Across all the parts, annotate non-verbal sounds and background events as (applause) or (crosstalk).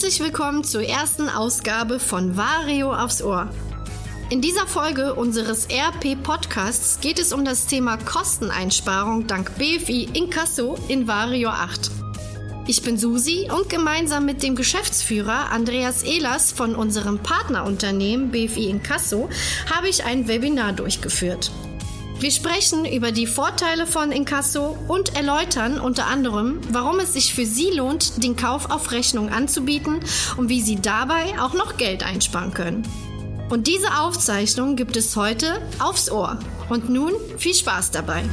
Herzlich willkommen zur ersten Ausgabe von Vario aufs Ohr. In dieser Folge unseres RP-Podcasts geht es um das Thema Kosteneinsparung dank BFI Inkasso in Vario 8. Ich bin Susi und gemeinsam mit dem Geschäftsführer Andreas Ehlers von unserem Partnerunternehmen BFI Inkasso habe ich ein Webinar durchgeführt. Wir sprechen über die Vorteile von Inkasso und erläutern unter anderem, warum es sich für Sie lohnt, den Kauf auf Rechnung anzubieten und wie Sie dabei auch noch Geld einsparen können. Und diese Aufzeichnung gibt es heute aufs Ohr. Und nun viel Spaß dabei.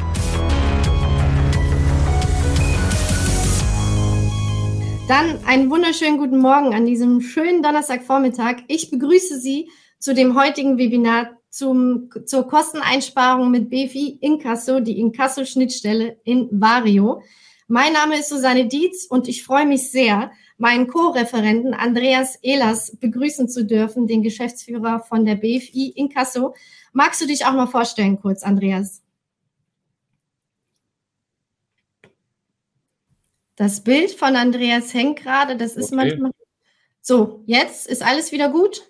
Dann einen wunderschönen guten Morgen an diesem schönen Donnerstagvormittag. Ich begrüße Sie zu dem heutigen Webinar zum, zur Kosteneinsparung mit BFI Inkasso, die Inkasso-Schnittstelle in Vario. Mein Name ist Susanne Dietz und ich freue mich sehr, meinen Co-Referenten Andreas Ehlers begrüßen zu dürfen, den Geschäftsführer von der BFI Inkasso. Magst du dich auch mal vorstellen kurz, Andreas? Das Bild von Andreas hängt gerade, das ist okay. manchmal. So, jetzt ist alles wieder gut.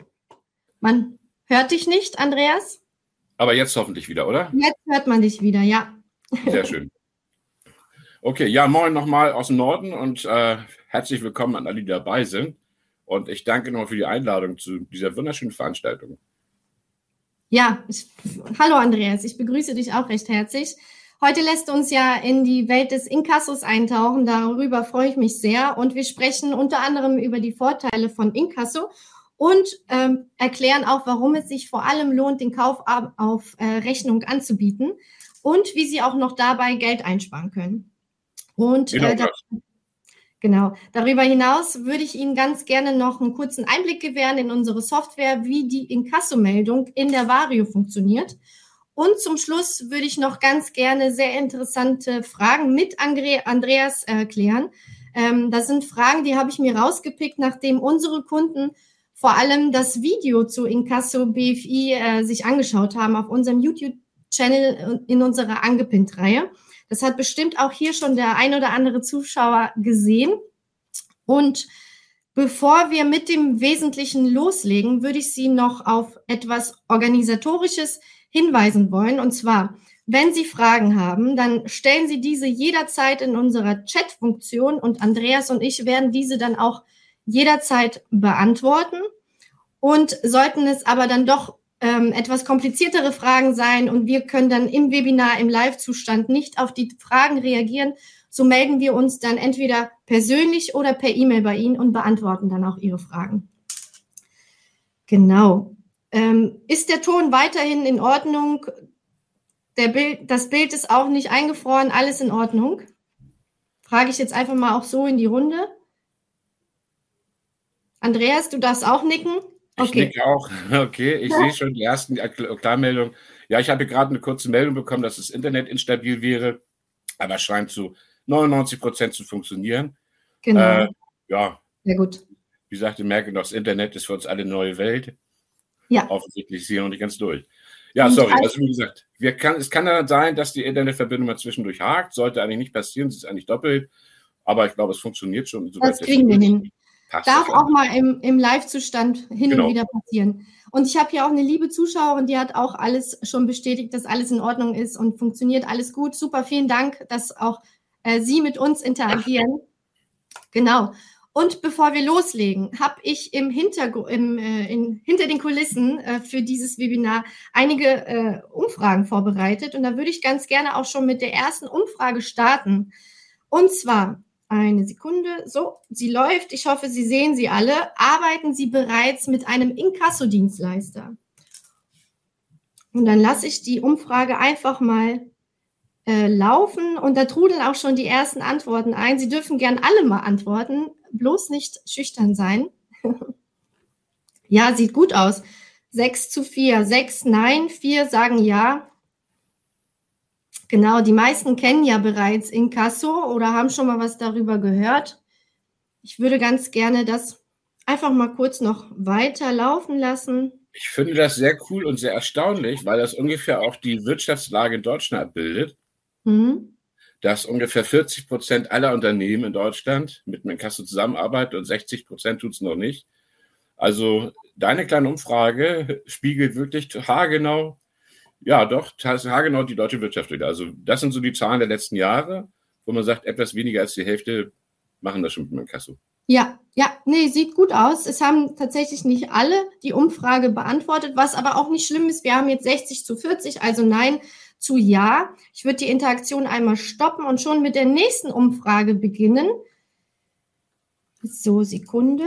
Man Hört dich nicht, Andreas? Aber jetzt hoffentlich wieder, oder? Jetzt hört man dich wieder, ja. Sehr schön. Okay, ja, moin nochmal aus dem Norden und äh, herzlich willkommen an alle, die dabei sind. Und ich danke nochmal für die Einladung zu dieser wunderschönen Veranstaltung. Ja, ich, hallo Andreas, ich begrüße dich auch recht herzlich. Heute lässt uns ja in die Welt des Inkassos eintauchen. Darüber freue ich mich sehr. Und wir sprechen unter anderem über die Vorteile von Inkasso und ähm, erklären auch, warum es sich vor allem lohnt, den Kauf auf äh, Rechnung anzubieten und wie Sie auch noch dabei Geld einsparen können. Und genau, äh, da, genau. darüber hinaus würde ich Ihnen ganz gerne noch einen kurzen Einblick gewähren in unsere Software, wie die Inkasso-Meldung in der Vario funktioniert. Und zum Schluss würde ich noch ganz gerne sehr interessante Fragen mit Andreas erklären. Ähm, das sind Fragen, die habe ich mir rausgepickt, nachdem unsere Kunden vor allem das Video zu Inkasso BFI äh, sich angeschaut haben auf unserem YouTube-Channel in unserer Angepinnt-Reihe. Das hat bestimmt auch hier schon der ein oder andere Zuschauer gesehen. Und bevor wir mit dem Wesentlichen loslegen, würde ich Sie noch auf etwas Organisatorisches hinweisen wollen. Und zwar, wenn Sie Fragen haben, dann stellen Sie diese jederzeit in unserer Chat-Funktion und Andreas und ich werden diese dann auch jederzeit beantworten. Und sollten es aber dann doch ähm, etwas kompliziertere Fragen sein und wir können dann im Webinar im Live-Zustand nicht auf die Fragen reagieren, so melden wir uns dann entweder persönlich oder per E-Mail bei Ihnen und beantworten dann auch Ihre Fragen. Genau. Ähm, ist der Ton weiterhin in Ordnung? Der Bild, das Bild ist auch nicht eingefroren, alles in Ordnung? Frage ich jetzt einfach mal auch so in die Runde. Andreas, du darfst auch nicken. Okay. Ich nicke auch. (laughs) Okay, ich ja. sehe schon die ersten Klarmeldungen. Ja, ich habe gerade eine kurze Meldung bekommen, dass das Internet instabil wäre, aber scheint zu 99 Prozent zu funktionieren. Genau. Äh, ja. Sehr gut. Wie sagte Merkel, das Internet ist für uns alle eine neue Welt. Ja. Offensichtlich ist sie noch nicht ganz durch. Ja, sorry. Also, wie gesagt, wir kann, es kann dann sein, dass die Internetverbindung mal zwischendurch hakt. Sollte eigentlich nicht passieren. Sie ist eigentlich doppelt. Aber ich glaube, es funktioniert schon. Das kriegen wir hin. Darf auch mal im, im Live-Zustand hin genau. und wieder passieren. Und ich habe hier auch eine liebe Zuschauerin, die hat auch alles schon bestätigt, dass alles in Ordnung ist und funktioniert alles gut. Super, vielen Dank, dass auch äh, Sie mit uns interagieren. Ach. (laughs) Genau. Und bevor wir loslegen, habe ich im Hintergrund, im, äh, in, hinter den Kulissen äh, für dieses Webinar einige äh, Umfragen vorbereitet. Und da würde ich ganz gerne auch schon mit der ersten Umfrage starten. Und zwar, eine Sekunde. So, sie läuft. Ich hoffe, Sie sehen sie alle. Arbeiten Sie bereits mit einem Inkassodienstleister? Und dann lasse ich die Umfrage einfach mal äh, laufen und da trudeln auch schon die ersten Antworten ein. Sie dürfen gern alle mal antworten, bloß nicht schüchtern sein. (laughs) ja, sieht gut aus. Sechs zu vier, sechs nein, vier sagen ja, Genau, die meisten kennen ja bereits Inkasso oder haben schon mal was darüber gehört. Ich würde ganz gerne das einfach mal kurz noch weiterlaufen lassen. Ich finde das sehr cool und sehr erstaunlich, weil das ungefähr auch die Wirtschaftslage in Deutschland abbildet. Mhm. dass ungefähr 40 Prozent aller Unternehmen in Deutschland mit Menkasso zusammenarbeiten und 60 Prozent tut es noch nicht. Also deine kleine Umfrage spiegelt wirklich haargenau, ja doch, haargenau die deutsche Wirtschaft wieder. Also das sind so die Zahlen der letzten Jahre, wo man sagt, etwas weniger als die Hälfte machen das schon mit Menkasso. Ja, ja, nee, sieht gut aus. Es haben tatsächlich nicht alle die Umfrage beantwortet, was aber auch nicht schlimm ist. Wir haben jetzt 60 zu 40, also nein, zu Ja. Ich würde die Interaktion einmal stoppen und schon mit der nächsten Umfrage beginnen. So, Sekunde.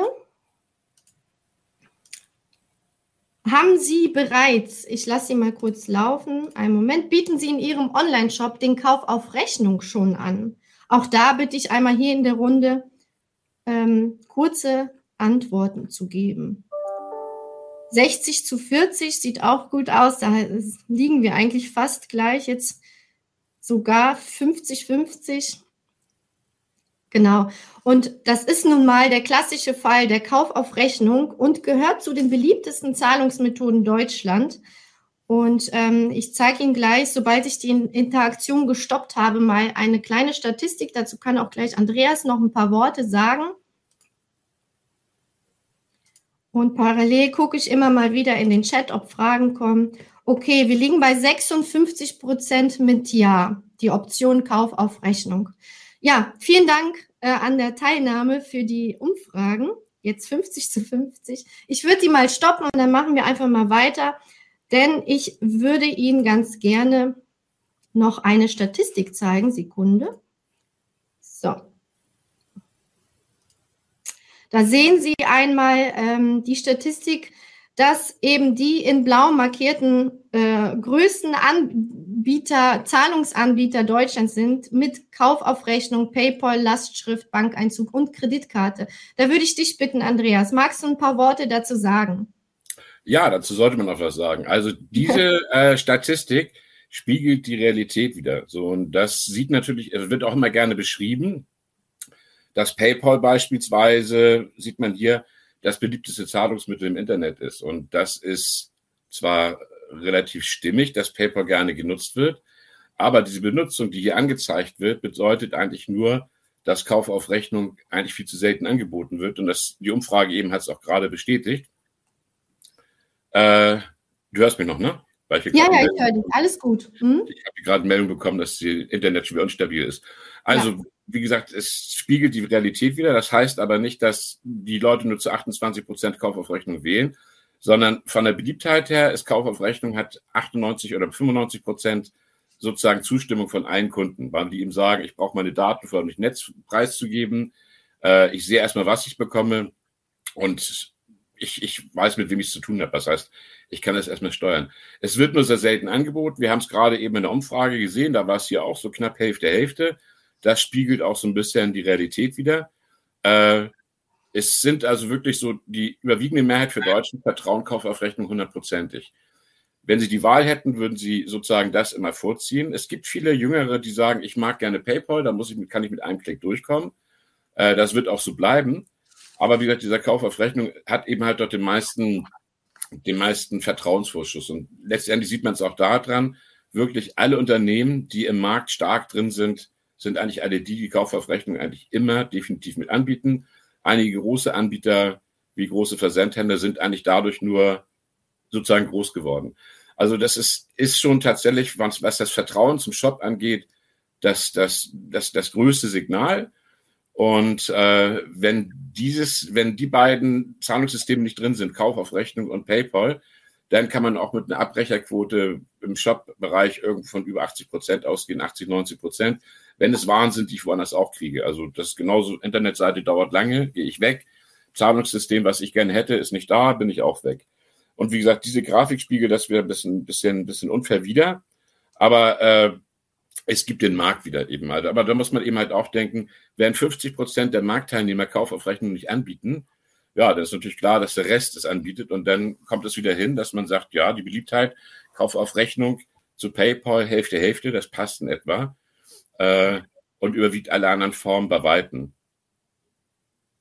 Haben Sie bereits, ich lasse Sie mal kurz laufen, einen Moment, bieten Sie in Ihrem Online-Shop den Kauf auf Rechnung schon an? Auch da bitte ich einmal hier in der Runde ähm, kurze Antworten zu geben. 60 zu 40 sieht auch gut aus. Da liegen wir eigentlich fast gleich. Jetzt sogar 50, 50. Genau. Und das ist nun mal der klassische Fall der Kauf auf Rechnung und gehört zu den beliebtesten Zahlungsmethoden Deutschland. Und ähm, ich zeige Ihnen gleich, sobald ich die Interaktion gestoppt habe, mal eine kleine Statistik. Dazu kann auch gleich Andreas noch ein paar Worte sagen. Und parallel gucke ich immer mal wieder in den Chat, ob Fragen kommen. Okay, wir liegen bei 56 Prozent mit Ja, die Option Kauf auf Rechnung. Ja, vielen Dank äh, an der Teilnahme für die Umfragen. Jetzt 50 zu 50. Ich würde die mal stoppen und dann machen wir einfach mal weiter, denn ich würde Ihnen ganz gerne noch eine Statistik zeigen. Sekunde. So. Da sehen Sie einmal ähm, die Statistik, dass eben die in blau markierten äh, größten Anbieter, Zahlungsanbieter Deutschlands sind mit Kauf auf Rechnung, PayPal, Lastschrift, Bankeinzug und Kreditkarte. Da würde ich dich bitten, Andreas, magst du ein paar Worte dazu sagen? Ja, dazu sollte man auch was sagen. Also diese (laughs) äh, Statistik spiegelt die Realität wieder. So und das sieht natürlich, wird auch immer gerne beschrieben. Das PayPal beispielsweise sieht man hier, das beliebteste Zahlungsmittel im Internet ist. Und das ist zwar relativ stimmig, dass PayPal gerne genutzt wird, aber diese Benutzung, die hier angezeigt wird, bedeutet eigentlich nur, dass Kauf auf Rechnung eigentlich viel zu selten angeboten wird. Und das, die Umfrage eben hat es auch gerade bestätigt. Äh, du hörst mich noch, ne? ja, ja, ich höre dich. Alles gut. Hm? Ich habe gerade eine Meldung bekommen, dass das Internet schon wieder unstabil ist. Also ja wie gesagt, es spiegelt die Realität wieder. Das heißt aber nicht, dass die Leute nur zu 28 Prozent Kauf auf Rechnung wählen, sondern von der Beliebtheit her ist Kauf auf Rechnung hat 98 oder 95 Prozent sozusagen Zustimmung von allen Kunden, weil die ihm sagen, ich brauche meine Daten, vor nicht Netz preiszugeben. Äh, ich sehe erstmal, was ich bekomme und ich, ich weiß, mit wem ich es zu tun habe. Das heißt, ich kann das erstmal steuern. Es wird nur sehr selten angeboten. Wir haben es gerade eben in der Umfrage gesehen, da war es hier auch so knapp Hälfte, Hälfte. Das spiegelt auch so ein bisschen die Realität wieder. Äh, es sind also wirklich so die überwiegende Mehrheit für Deutschen vertrauen Kauf auf Rechnung hundertprozentig. Wenn Sie die Wahl hätten, würden Sie sozusagen das immer vorziehen. Es gibt viele Jüngere, die sagen, ich mag gerne PayPal, da muss ich, kann ich mit einem Klick durchkommen. Äh, das wird auch so bleiben. Aber wie gesagt, dieser Kauf hat eben halt dort den meisten, den meisten Vertrauensvorschuss. Und letztendlich sieht man es auch daran, wirklich alle Unternehmen, die im Markt stark drin sind, sind eigentlich alle die, die Kauf auf Rechnung eigentlich immer definitiv mit anbieten. Einige große Anbieter wie große Versandhändler sind eigentlich dadurch nur sozusagen groß geworden. Also das ist, ist schon tatsächlich, was, was das Vertrauen zum Shop angeht, das, das, das, das größte Signal. Und äh, wenn dieses, wenn die beiden Zahlungssysteme nicht drin sind, Kauf auf Rechnung und PayPal, dann kann man auch mit einer Abbrecherquote im Shop-Bereich irgendwo von über 80 Prozent ausgehen, 80, 90 Prozent wenn es Waren die ich woanders auch kriege. Also das ist genauso, Internetseite dauert lange, gehe ich weg. Zahlungssystem, was ich gerne hätte, ist nicht da, bin ich auch weg. Und wie gesagt, diese Grafik spiegelt das wieder ein bisschen, bisschen, bisschen unfair wieder. Aber äh, es gibt den Markt wieder eben halt. Aber da muss man eben halt auch denken, wenn 50 Prozent der Marktteilnehmer Kauf auf Rechnung nicht anbieten, ja, dann ist natürlich klar, dass der Rest es anbietet. Und dann kommt es wieder hin, dass man sagt, ja, die Beliebtheit, Kauf auf Rechnung zu PayPal, Hälfte, Hälfte, das passt in etwa äh, und überwiegt alle anderen Formen bei Weitem.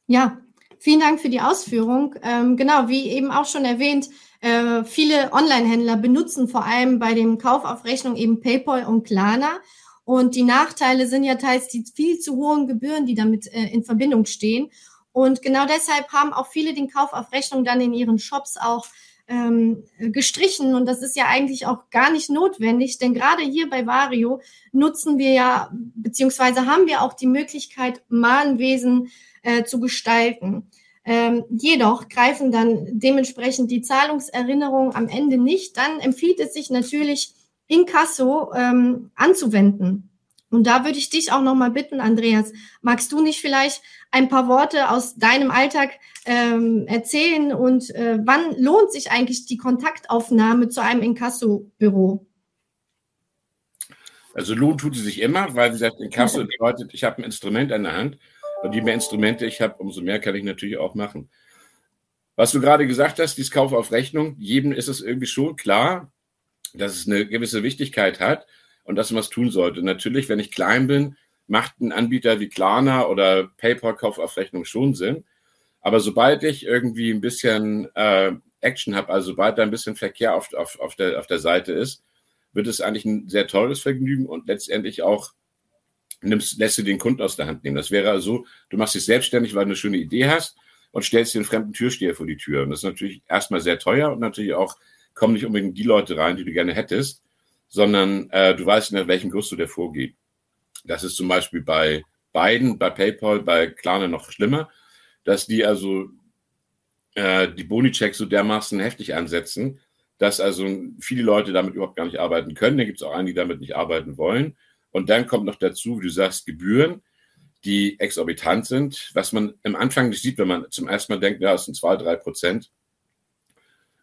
Ja, vielen Dank für die Ausführung. Ähm, genau, wie eben auch schon erwähnt, äh, viele Online-Händler benutzen vor allem bei dem Kauf auf Rechnung eben PayPal und Klarna. Und die Nachteile sind ja teils die viel zu hohen Gebühren, die damit äh, in Verbindung stehen. Und genau deshalb haben auch viele den Kauf auf Rechnung dann in ihren Shops auch ähm, gestrichen. Und das ist ja eigentlich auch gar nicht notwendig, denn gerade hier bei Vario nutzen wir ja, beziehungsweise haben wir auch die Möglichkeit, Mahnwesen äh, zu gestalten. Ähm, jedoch greifen dann dementsprechend die Zahlungserinnerungen am Ende nicht. Dann empfiehlt es sich natürlich, Inkasso ähm, anzuwenden. Und da würde ich dich auch nochmal bitten, Andreas, magst du nicht vielleicht ein paar Worte aus deinem Alltag ähm, erzählen und äh, wann lohnt sich eigentlich die Kontaktaufnahme zu einem Inkasso-Büro? Also lohnt tut sie sich immer, weil wie gesagt, Inkasso bedeutet, ich habe ein Instrument an der Hand und je mehr Instrumente ich habe, umso mehr kann ich natürlich auch machen. Was du gerade gesagt hast, dieses Kauf auf Rechnung, jedem ist es irgendwie schon klar, dass es eine gewisse Wichtigkeit hat und dass man was tun sollte. Natürlich, wenn ich klein bin, macht ein Anbieter wie Klarna oder PayPal Kauf auf Rechnung schon Sinn. Aber sobald ich irgendwie ein bisschen äh, Action habe, also sobald da ein bisschen Verkehr auf, auf, auf, der, auf der Seite ist, wird es eigentlich ein sehr teures Vergnügen und letztendlich auch nimmst, lässt du den Kunden aus der Hand nehmen. Das wäre also, du machst dich selbstständig, weil du eine schöne Idee hast und stellst den fremden Türsteher vor die Tür. Und das ist natürlich erstmal sehr teuer und natürlich auch kommen nicht unbedingt die Leute rein, die du gerne hättest, sondern äh, du weißt, in welchem Gusto der vorgeht. Das ist zum Beispiel bei beiden, bei PayPal, bei Klarna noch schlimmer, dass die also äh, die Boni-Checks so dermaßen heftig ansetzen, dass also viele Leute damit überhaupt gar nicht arbeiten können. Da gibt es auch einige, die damit nicht arbeiten wollen. Und dann kommt noch dazu, wie du sagst, Gebühren, die exorbitant sind, was man am Anfang nicht sieht, wenn man zum ersten Mal denkt, ja, es sind zwei, drei Prozent.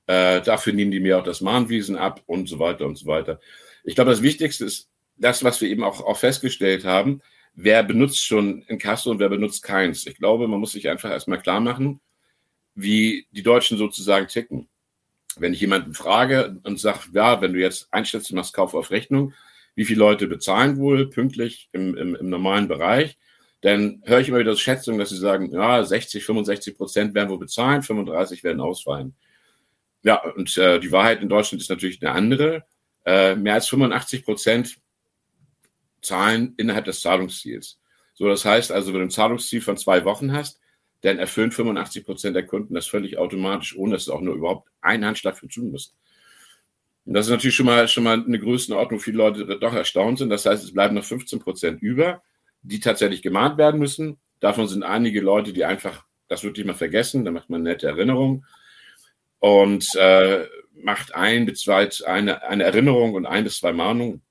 Äh, dafür nehmen die mir auch das Mahnwesen ab und so weiter und so weiter. Ich glaube, das Wichtigste ist das, was wir eben auch, auch festgestellt haben. Wer benutzt schon Inkasso und wer benutzt keins? Ich glaube, man muss sich einfach erstmal klar machen, wie die Deutschen sozusagen ticken. Wenn ich jemanden frage und sage, ja, wenn du jetzt du machst Kauf auf Rechnung, wie viele Leute bezahlen wohl pünktlich im, im, im normalen Bereich, dann höre ich immer wieder Schätzungen, dass sie sagen, ja, 60, 65 Prozent werden wohl bezahlen, 35 werden ausfallen. Ja, und äh, die Wahrheit in Deutschland ist natürlich eine andere. Äh, mehr als 85 Prozent zahlen innerhalb des Zahlungsziels. So, das heißt also, wenn du ein Zahlungsziel von zwei Wochen hast, dann erfüllen 85 Prozent der Kunden das völlig automatisch, ohne dass du auch nur überhaupt einen Handschlag für tun musst. Und das ist natürlich schon mal, schon mal eine Größenordnung, viele Leute doch erstaunt sind. Das heißt, es bleiben noch 15 Prozent über, die tatsächlich gemahnt werden müssen. Davon sind einige Leute, die einfach das wirklich mal vergessen. Da macht man eine nette Erinnerung und äh, macht ein bis zwei, eine, eine Erinnerung und ein bis zwei Mahnungen.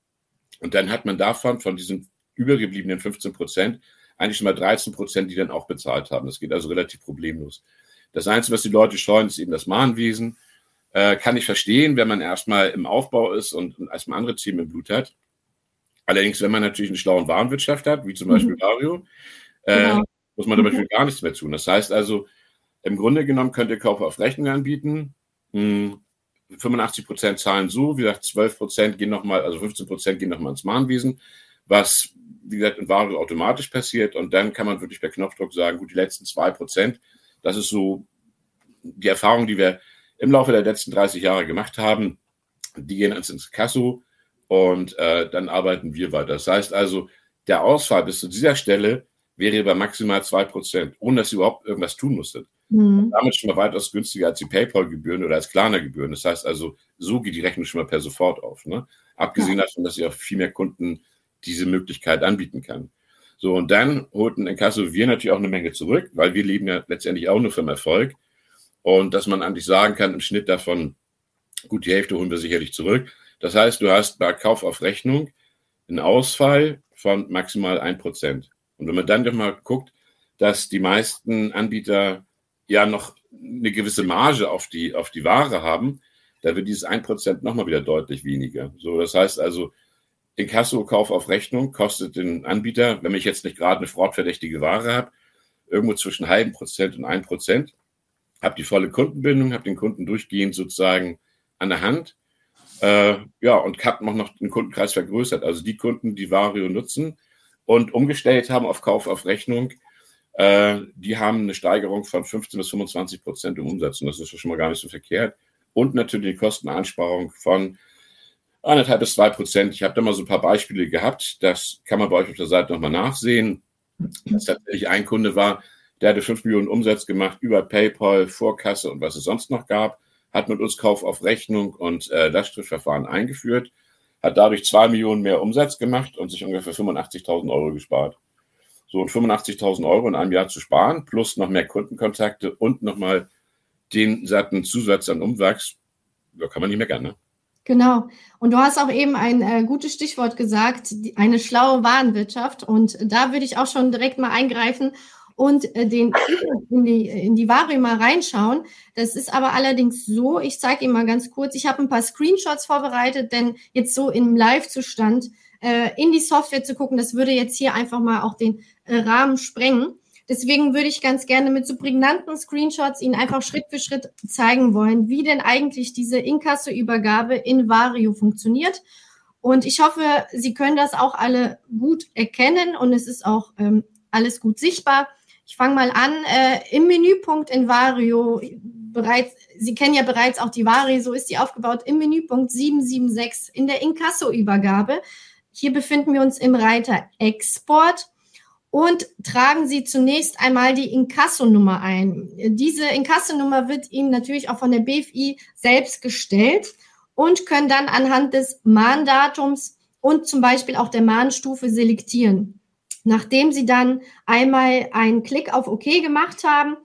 Und dann hat man davon, von diesen übergebliebenen 15 Prozent, eigentlich schon mal 13 Prozent, die dann auch bezahlt haben. Das geht also relativ problemlos. Das Einzige, was die Leute scheuen, ist eben das Mahnwesen. Äh, kann ich verstehen, wenn man erstmal im Aufbau ist und, und erstmal andere Themen im Blut hat. Allerdings, wenn man natürlich eine schlaue Warenwirtschaft hat, wie zum Beispiel mhm. Äh, genau. muss man damit mhm. gar nichts mehr tun. Das heißt also, im Grunde genommen könnt ihr Kauf auf Rechnung anbieten. 85 hm, Prozent zahlen so, wie gesagt, 12 Prozent gehen nochmal, also 15 Prozent gehen nochmal ins Mahnwesen, was, wie gesagt, in Ware automatisch passiert. Und dann kann man wirklich per Knopfdruck sagen, gut, die letzten zwei Prozent, das ist so die Erfahrung, die wir im Laufe der letzten 30 Jahre gemacht haben. Die gehen ins Kasso und äh, dann arbeiten wir weiter. Das heißt also, der Ausfall bis zu dieser Stelle wäre bei maximal zwei Prozent, ohne dass ihr überhaupt irgendwas tun musstet. Mhm. Damit schon mal weitaus günstiger als die PayPal-Gebühren oder als Klarna-Gebühren. Das heißt also, so geht die Rechnung schon mal per sofort auf. Ne? Abgesehen ja. davon, dass ihr auch viel mehr Kunden diese Möglichkeit anbieten kann. So, und dann holten in Kasso wir natürlich auch eine Menge zurück, weil wir leben ja letztendlich auch nur vom Erfolg. Und dass man eigentlich sagen kann, im Schnitt davon, gut, die Hälfte holen wir sicherlich zurück. Das heißt, du hast bei Kauf auf Rechnung einen Ausfall von maximal ein Prozent. Und wenn man dann doch mal guckt, dass die meisten Anbieter ja noch eine gewisse Marge auf die, auf die Ware haben, da wird dieses 1% nochmal wieder deutlich weniger. So, das heißt also, Inkasso-Kauf auf Rechnung kostet den Anbieter, wenn ich jetzt nicht gerade eine fraudverdächtige Ware habe, irgendwo zwischen halben Prozent und ein Prozent. Habe die volle Kundenbindung, habe den Kunden durchgehend sozusagen an der Hand. Äh, ja, und habe noch den Kundenkreis vergrößert. Also die Kunden, die Vario nutzen und umgestellt haben auf Kauf auf Rechnung, äh, die haben eine Steigerung von 15 bis 25 Prozent im Umsatz. Und das ist schon mal gar nicht so verkehrt. Und natürlich die Kosteneinsparung von Eineinhalb bis zwei Prozent. Ich habe da mal so ein paar Beispiele gehabt. Das kann man bei euch auf der Seite nochmal nachsehen. Dass tatsächlich ein Kunde war, der hatte fünf Millionen Umsatz gemacht über PayPal, Vorkasse und was es sonst noch gab, hat mit uns Kauf auf Rechnung und äh, Lastschriftverfahren eingeführt, hat dadurch zwei Millionen mehr Umsatz gemacht und sich ungefähr 85.000 Euro gespart. So, und 85.000 Euro in einem Jahr zu sparen, plus noch mehr Kundenkontakte und nochmal den satten Zusatz an Umwachs, da kann man nicht meckern, ne? Genau. Und du hast auch eben ein äh, gutes Stichwort gesagt, die, eine schlaue Warenwirtschaft. Und da würde ich auch schon direkt mal eingreifen und äh, den in die, in die Ware mal reinschauen. Das ist aber allerdings so, ich zeige Ihnen mal ganz kurz, ich habe ein paar Screenshots vorbereitet, denn jetzt so im Live-Zustand äh, in die Software zu gucken, das würde jetzt hier einfach mal auch den äh, Rahmen sprengen. Deswegen würde ich ganz gerne mit so prägnanten Screenshots Ihnen einfach Schritt für Schritt zeigen wollen, wie denn eigentlich diese Inkasso-Übergabe in Vario funktioniert. Und ich hoffe, Sie können das auch alle gut erkennen und es ist auch ähm, alles gut sichtbar. Ich fange mal an. Äh, Im Menüpunkt in Vario, bereits, Sie kennen ja bereits auch die Vario, so ist die aufgebaut, im Menüpunkt 776 in der Inkasso-Übergabe. Hier befinden wir uns im Reiter Export und tragen Sie zunächst einmal die Inkasso-Nummer ein. Diese Inkasso-Nummer wird Ihnen natürlich auch von der BFI selbst gestellt und können dann anhand des Mahndatums und zum Beispiel auch der Mahnstufe selektieren. Nachdem Sie dann einmal einen Klick auf OK gemacht haben,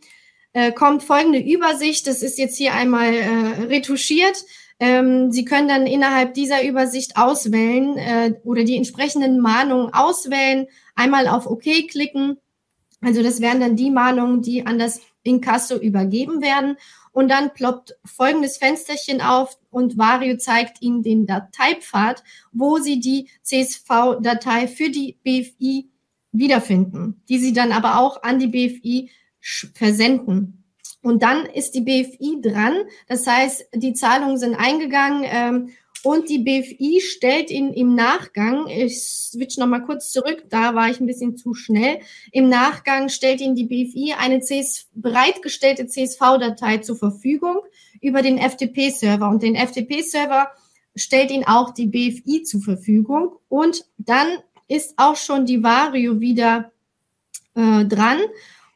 äh, kommt folgende Übersicht. Das ist jetzt hier einmal äh, retuschiert. Ähm, Sie können dann innerhalb dieser Übersicht auswählen äh, oder die entsprechenden Mahnungen auswählen, einmal auf OK klicken. Also das wären dann die Mahnungen, die an das Inkasso übergeben werden. Und dann ploppt folgendes Fensterchen auf und Vario zeigt Ihnen den Dateipfad, wo Sie die CSV-Datei für die BFI wiederfinden, die Sie dann aber auch an die BFI versenden. Und dann ist die BFI dran. Das heißt, die Zahlungen sind eingegangen ähm, und die BFI stellt Ihnen im Nachgang, ich switch nochmal kurz zurück, da war ich ein bisschen zu schnell. Im Nachgang stellt Ihnen die BFI eine CS, bereitgestellte CSV-Datei zur Verfügung über den FTP-Server. Und den FTP-Server stellt Ihnen auch die BFI zur Verfügung. Und dann ist auch schon die Vario wieder äh, dran.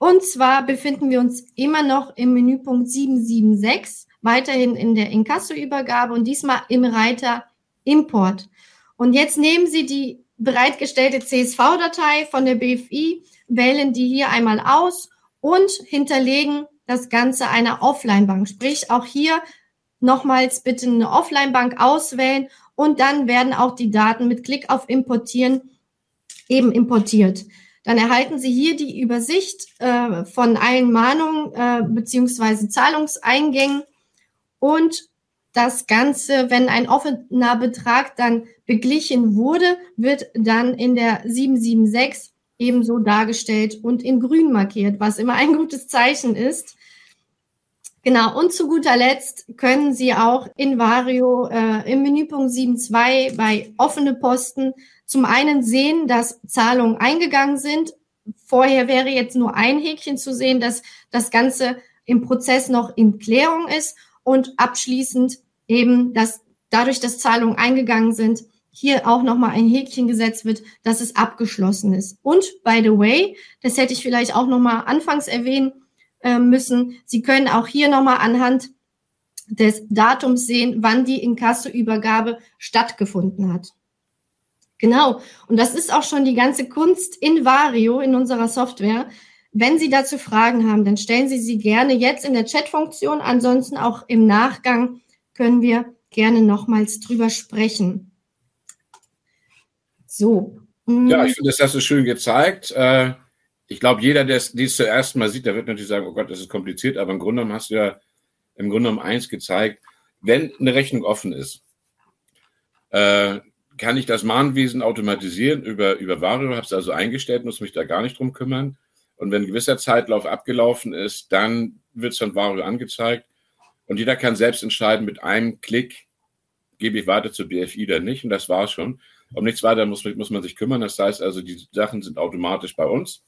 Und zwar befinden wir uns immer noch im Menüpunkt 776, weiterhin in der Inkasso-Übergabe und diesmal im Reiter Import. Und jetzt nehmen Sie die bereitgestellte CSV-Datei von der BFI, wählen die hier einmal aus und hinterlegen das Ganze einer Offline-Bank. Sprich, auch hier nochmals bitte eine Offline-Bank auswählen und dann werden auch die Daten mit Klick auf Importieren eben importiert. Dann erhalten Sie hier die Übersicht äh, von allen Mahnungen äh, beziehungsweise Zahlungseingängen und das Ganze, wenn ein offener Betrag dann beglichen wurde, wird dann in der 776 ebenso dargestellt und in grün markiert, was immer ein gutes Zeichen ist. Genau, und zu guter Letzt können Sie auch in Vario äh, im Menüpunkt 7.2 bei offene Posten zum einen sehen, dass Zahlungen eingegangen sind. Vorher wäre jetzt nur ein Häkchen zu sehen, dass das Ganze im Prozess noch in Klärung ist und abschließend eben, dass dadurch, dass Zahlungen eingegangen sind, hier auch nochmal ein Häkchen gesetzt wird, dass es abgeschlossen ist. Und by the way, das hätte ich vielleicht auch nochmal anfangs erwähnen äh, müssen, Sie können auch hier nochmal anhand des Datums sehen, wann die Inkasso-Übergabe stattgefunden hat. Genau. Und das ist auch schon die ganze Kunst in Vario, in unserer Software. Wenn Sie dazu Fragen haben, dann stellen Sie sie gerne jetzt in der Chat-Funktion. Ansonsten auch im Nachgang können wir gerne nochmals drüber sprechen. So. Ja, ich finde, das hast du schön gezeigt. Äh, ich glaube, jeder, der es zuerst mal sieht, der wird natürlich sagen, oh Gott, das ist kompliziert, aber im Grunde genommen hast du ja im Grunde genommen eins gezeigt. Wenn eine Rechnung offen ist, äh, kann ich das Mahnwesen automatisieren über, über Vario, habe es also eingestellt, muss mich da gar nicht drum kümmern. Und wenn ein gewisser Zeitlauf abgelaufen ist, dann wird es von Vario angezeigt. Und jeder kann selbst entscheiden, mit einem Klick gebe ich weiter zur BFI oder nicht. Und das war schon. Um nichts weiter muss, muss man sich kümmern. Das heißt also, die Sachen sind automatisch bei uns.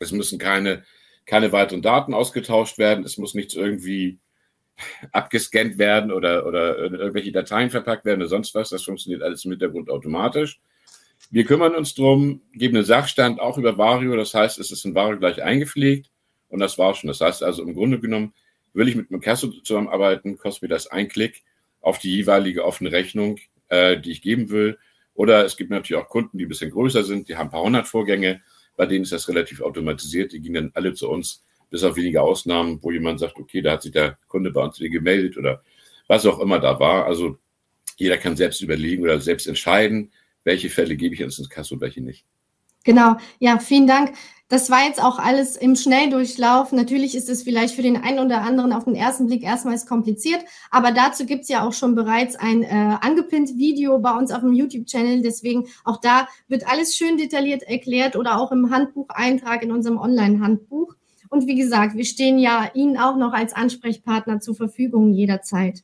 Es müssen keine, keine weiteren Daten ausgetauscht werden. Es muss nichts irgendwie abgescannt werden oder, oder irgendwelche Dateien verpackt werden oder sonst was. Das funktioniert alles im Hintergrund automatisch. Wir kümmern uns drum, geben einen Sachstand auch über Vario. Das heißt, es ist in Vario gleich eingepflegt und das war schon. Das heißt also im Grunde genommen, will ich mit einem Casso zusammenarbeiten, kostet mir das ein Klick auf die jeweilige offene Rechnung, äh, die ich geben will. Oder es gibt natürlich auch Kunden, die ein bisschen größer sind, die haben ein paar hundert Vorgänge, bei denen ist das relativ automatisiert. Die gehen dann alle zu uns, bis auf wenige Ausnahmen, wo jemand sagt, okay, da hat sich der Kunde bei uns gemeldet oder was auch immer da war. Also jeder kann selbst überlegen oder selbst entscheiden, welche Fälle gebe ich ins Kasso und welche nicht. Genau, ja, vielen Dank. Das war jetzt auch alles im Schnelldurchlauf. Natürlich ist es vielleicht für den einen oder anderen auf den ersten Blick erstmals kompliziert, aber dazu gibt's ja auch schon bereits ein äh, angepinnt Video bei uns auf dem YouTube-Channel. Deswegen auch da wird alles schön detailliert erklärt oder auch im Handbucheintrag in unserem Online-Handbuch. Und wie gesagt, wir stehen ja Ihnen auch noch als Ansprechpartner zur Verfügung jederzeit.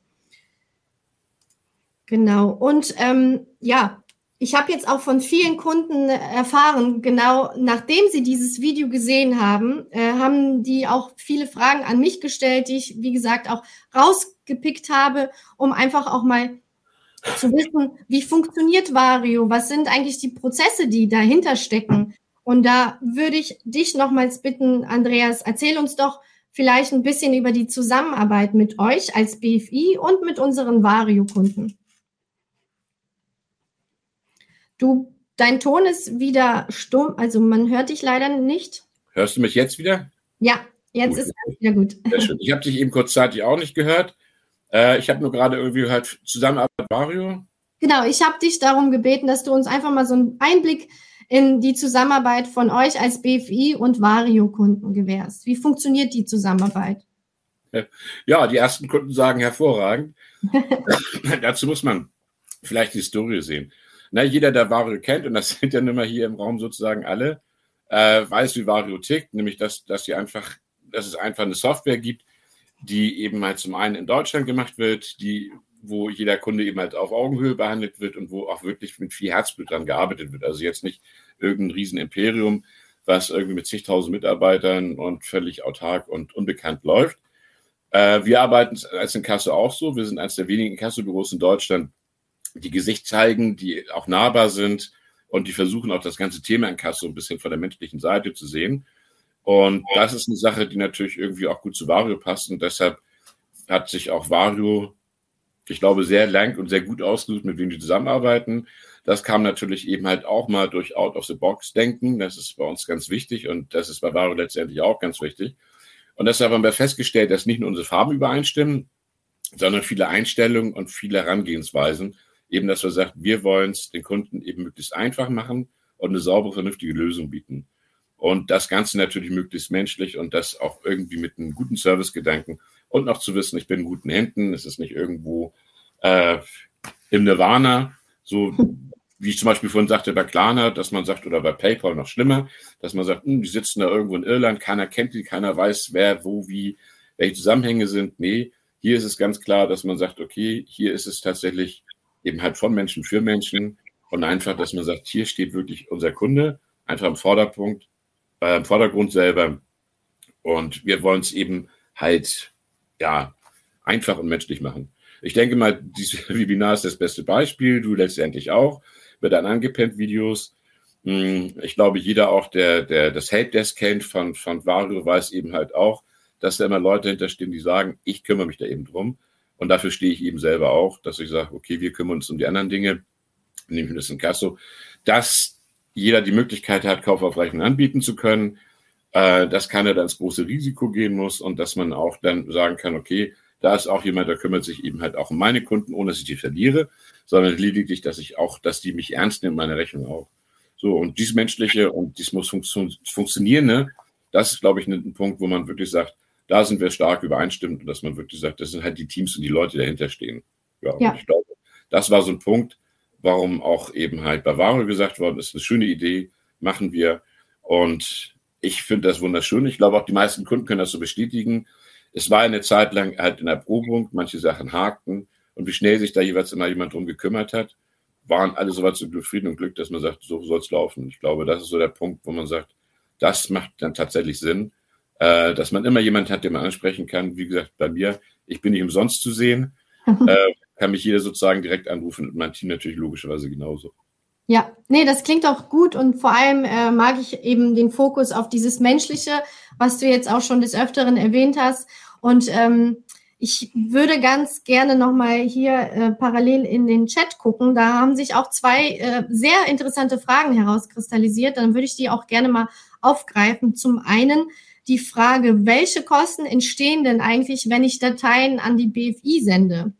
Genau. Und ähm, ja, ich habe jetzt auch von vielen Kunden erfahren, genau nachdem sie dieses Video gesehen haben, äh, haben die auch viele Fragen an mich gestellt, die ich, wie gesagt, auch rausgepickt habe, um einfach auch mal zu wissen, wie funktioniert Vario, was sind eigentlich die Prozesse, die dahinter stecken. Und da würde ich dich nochmals bitten, Andreas, erzähl uns doch vielleicht ein bisschen über die Zusammenarbeit mit euch als BFI und mit unseren Vario-Kunden. Du, dein Ton ist wieder stumm, also man hört dich leider nicht. Hörst du mich jetzt wieder? Ja, jetzt gut. ist es wieder gut. Sehr schön. Ich habe dich eben kurzzeitig auch nicht gehört. Äh, ich habe nur gerade irgendwie gehört, Zusammenarbeit mit Mario. Genau, ich habe dich darum gebeten, dass du uns einfach mal so einen Einblick in die Zusammenarbeit von euch als BFI und Vario-Kunden gewährst. Wie funktioniert die Zusammenarbeit? (laughs) Ja, die ersten Kunden sagen hervorragend. (laughs) Dazu muss man vielleicht die Historie sehen na, jeder, der Vario kennt, und das (laughs) sind ja nun mal hier im Raum sozusagen alle, äh, weiß, wie Vario tickt, nämlich dass, dass sie einfach, dass es einfach eine Software gibt, die eben halt zum einen in Deutschland gemacht wird, die, wo jeder Kunde eben halt auf Augenhöhe behandelt wird und wo auch wirklich mit viel Herzblut dran gearbeitet wird. Also jetzt nicht irgendein Riesenimperium, was irgendwie mit zigtausend Mitarbeitern und völlig autark und unbekannt läuft. Äh, wir arbeiten als Inkasso auch so. Wir sind eines der wenigen Inkasso-Büros in Deutschland, die Gesicht zeigen, die auch nahbar sind und die versuchen auch das ganze Thema in Kasso ein bisschen von der menschlichen Seite zu sehen. Und das ist eine Sache, die natürlich irgendwie auch gut zu Vario passt und deshalb hat sich auch Vario, ich glaube, sehr lang und sehr gut ausgesucht, mit wem die zusammenarbeiten. Das kam natürlich eben halt auch mal durch Out-of-the-Box-Denken. Das ist bei uns ganz wichtig und das ist bei Vario letztendlich auch ganz wichtig. Und deshalb haben wir festgestellt, dass nicht nur unsere Farben übereinstimmen, sondern viele Einstellungen und viele Herangehensweisen eben, dass wir sagen, wir wollen es den Kunden eben möglichst einfach machen und eine saubere, vernünftige Lösung bieten. Und das Ganze natürlich möglichst menschlich und das auch irgendwie mit einem guten Servicegedanken und noch zu wissen, ich bin in guten Händen, es ist nicht irgendwo äh, im Nirvana, so wie ich zum Beispiel vorhin sagte bei Klarna, dass man sagt, oder bei PayPal noch schlimmer, dass man sagt, hm, die sitzen da irgendwo in Irland, keiner kennt die, keiner weiß, wer, wo, wie, welche Zusammenhänge sind. Nee, hier ist es ganz klar, dass man sagt, okay, hier ist es tatsächlich eben halt von Menschen für Menschen und einfach, dass man sagt, hier steht wirklich unser Kunde einfach im Vorderpunkt, äh, im Vordergrund selber und wir wollen es eben halt ja einfach und menschlich machen. Ich denke mal, dieses (laughs) Webinar ist das beste Beispiel. Du letztendlich auch mit deinen angepennt-Videos. Hm, ich glaube, jeder auch, der, der das Helpdesk kennt von, von Vario, weiß eben halt auch, dass da immer Leute hinterstehen, die sagen, ich kümmere mich da eben drum. Und dafür stehe ich eben selber auch, dass ich sage, okay, wir kümmern uns um die anderen Dinge, nämlich das in Kasso, dass jeder die Möglichkeit hat, Kauf auf Rechnung anbieten zu können, äh, dass keiner dann ins große Risiko gehen muss und dass man auch dann sagen kann, okay, da ist auch jemand, der kümmert sich eben halt auch um meine Kunden, ohne dass ich die verliere, sondern lediglich, dass ich auch, dass die mich ernst nehmen, meine Rechnung auch. So, und dies Menschliche und dies muss funktio funktionieren, ne? das ist, glaube ich, ein Punkt, wo man wirklich sagt, da sind wir stark übereinstimmend, dass man wirklich sagt, das sind halt die Teams und die Leute, die dahinter stehen. Ja, ja. ich glaube, das war so ein Punkt, warum auch eben halt Bavario gesagt worden ist, eine schöne Idee, machen wir. Und ich finde das wunderschön. Ich glaube auch die meisten Kunden können das so bestätigen. Es war eine Zeit lang halt in der Probung, manche Sachen hakten und wie schnell sich da jeweils immer jemand drum gekümmert hat, waren alle soweit so zufrieden und Glück, dass man sagt, so soll es laufen. Ich glaube, das ist so der Punkt, wo man sagt, das macht dann tatsächlich Sinn äh, dass man immer jemand hat, den man ansprechen kann. Wie gesagt, bei mir, Ich bin nicht umsonst zu sehen. äh, kann mich jeder sozusagen direkt anrufen und mein Team natürlich logischerweise genauso. Ja, nee, das klingt auch gut und vor allem äh, mag ich eben den Fokus auf dieses Menschliche, was du jetzt auch schon des Öfteren erwähnt hast. Und ähm, ich würde ganz gerne nochmal hier äh, parallel in den Chat gucken. Da haben sich auch zwei äh, sehr interessante Fragen herauskristallisiert. Dann würde ich die auch gerne mal aufgreifen. Zum einen die Frage, welche Kosten entstehen denn eigentlich, wenn ich Dateien an die BFI sende?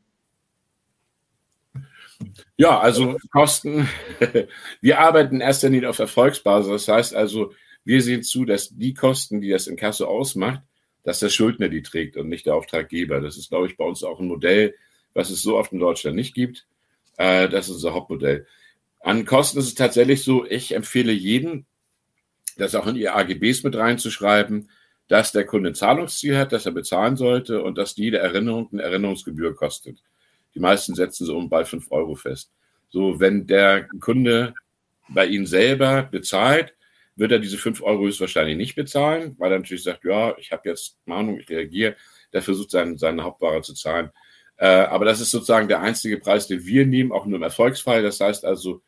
Ja, also Kosten. (laughs) Wir arbeiten erst einmal auf Erfolgsbasis. Das heißt also, wir sehen zu, dass die Kosten, die das in Kasse ausmacht, dass der Schuldner die trägt und nicht der Auftraggeber. Das ist, glaube ich, bei uns auch ein Modell, was es so oft in Deutschland nicht gibt. Äh, das ist unser Hauptmodell. An Kosten ist es tatsächlich so, ich empfehle jedem, das auch in ihr AGBs mit reinzuschreiben, dass der Kunde ein Zahlungsziel hat, das er bezahlen sollte und dass jede Erinnerung eine Erinnerungsgebühr kostet. Die meisten setzen so um bei fünf Euro fest. So, wenn der Kunde bei Ihnen selber bezahlt, wird er diese fünf Euro höchstwahrscheinlich nicht bezahlen, weil er natürlich sagt, ja, ich habe jetzt Mahnung, ich reagiere, der versucht seinen, seine Hauptware zu zahlen. Äh, aber das ist sozusagen der einzige Preis, den wir nehmen, auch nur im Erfolgsfall. Das heißt also,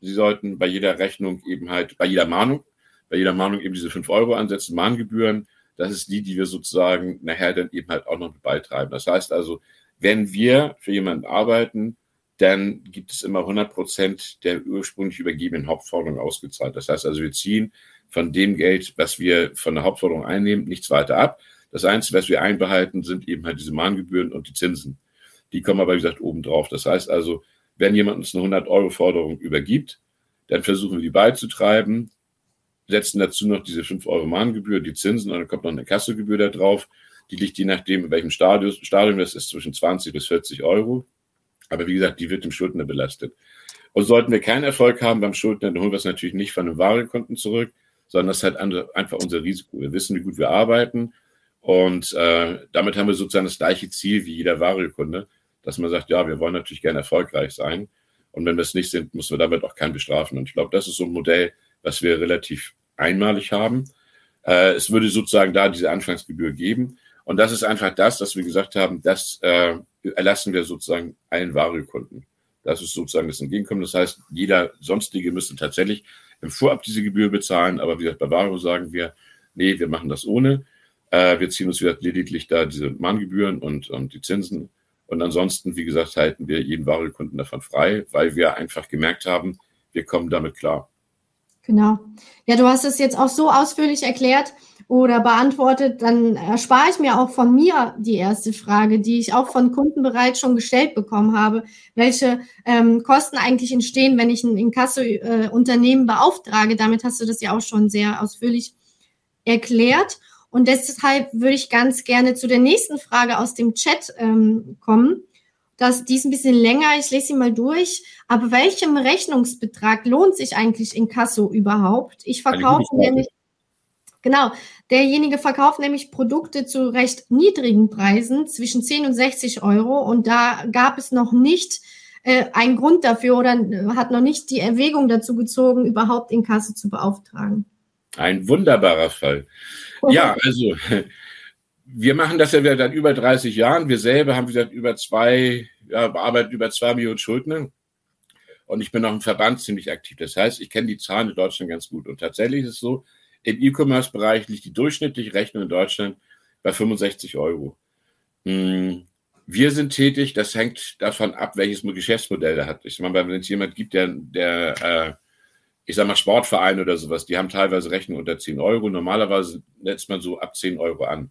Sie sollten bei jeder Rechnung eben halt, bei jeder Mahnung, bei jeder Mahnung eben diese fünf Euro ansetzen, Mahngebühren. Das ist die, die wir sozusagen nachher dann eben halt auch noch beitreiben. Das heißt also, wenn wir für jemanden arbeiten, dann gibt es immer 100 Prozent der ursprünglich übergebenen Hauptforderung ausgezahlt. Das heißt also, wir ziehen von dem Geld, was wir von der Hauptforderung einnehmen, nichts weiter ab. Das Einzige, was wir einbehalten, sind eben halt diese Mahngebühren und die Zinsen. Die kommen aber, wie gesagt, oben drauf. Das heißt also, wenn jemand uns eine 100-Euro-Forderung übergibt, dann versuchen wir die beizutreiben, setzen dazu noch diese 5 Euro Mahngebühr, die Zinsen und dann kommt noch eine Kassegebühr da drauf. Die liegt je nachdem, in welchem Stadium, Stadium das ist, zwischen 20 bis 40 Euro. Aber wie gesagt, die wird dem Schuldner belastet. Und sollten wir keinen Erfolg haben beim Schuldner, dann holen wir es natürlich nicht von einem Warenkonten zurück, sondern das ist halt einfach unser Risiko. Wir wissen, wie gut wir arbeiten. Und äh, damit haben wir sozusagen das gleiche Ziel wie jeder Varekunde, dass man sagt, ja, wir wollen natürlich gerne erfolgreich sein. Und wenn wir es nicht sind, müssen wir damit auch keinen bestrafen. Und ich glaube, das ist so ein Modell, was wir relativ einmalig haben. Äh, es würde sozusagen da diese Anfangsgebühr geben. Und das ist einfach das, dass wir gesagt haben, das äh, erlassen wir sozusagen allen Vario-Kunden. Das ist sozusagen das Entgegenkommen. Das heißt, jeder sonstige müsste tatsächlich im Vorab diese Gebühr bezahlen. Aber wie gesagt, bei Vario sagen wir, nee, wir machen das ohne. Äh, wir ziehen uns wieder lediglich da diese Mahngebühren und, und die Zinsen. Und ansonsten, wie gesagt, halten wir jeden Vario-Kunden davon frei, weil wir einfach gemerkt haben, wir kommen damit klar. Genau. Ja, du hast es jetzt auch so ausführlich erklärt oder beantwortet, dann erspare ich mir auch von mir die erste Frage, die ich auch von Kunden bereits schon gestellt bekommen habe, welche ähm, Kosten eigentlich entstehen, wenn ich ein Inkasso-Unternehmen äh, beauftrage. Damit hast du das ja auch schon sehr ausführlich erklärt. Und deshalb würde ich ganz gerne zu der nächsten Frage aus dem Chat ähm, kommen. Das, die ist ein bisschen länger, ich lese sie mal durch. Aber welchem Rechnungsbetrag lohnt sich eigentlich Inkasso überhaupt? Ich verkaufe nämlich, genau, derjenige verkauft nämlich Produkte zu recht niedrigen Preisen, zwischen 10 und 60 Euro. Und da gab es noch nicht äh, einen Grund dafür oder hat noch nicht die Erwägung dazu gezogen, überhaupt Inkasso zu beauftragen. Ein wunderbarer Fall. Ja, (laughs) also wir machen das ja seit über 30 Jahren. Wir selber haben, wie gesagt, über zwei, ja, bearbeiten über zwei Millionen Schuldner. Und ich bin auch im Verband ziemlich aktiv. Das heißt, ich kenne die Zahlen in Deutschland ganz gut. Und tatsächlich ist es so, im E-Commerce-Bereich liegt die durchschnittliche Rechnung in Deutschland bei 65 Euro. Hm, wir sind tätig, das hängt davon ab, welches Geschäftsmodell er hat. Ich meine, wenn es jemand gibt, der, der äh, ich sag mal, Sportverein oder sowas, die haben teilweise Rechnung unter 10 Euro. Normalerweise setzt man so ab 10 Euro an.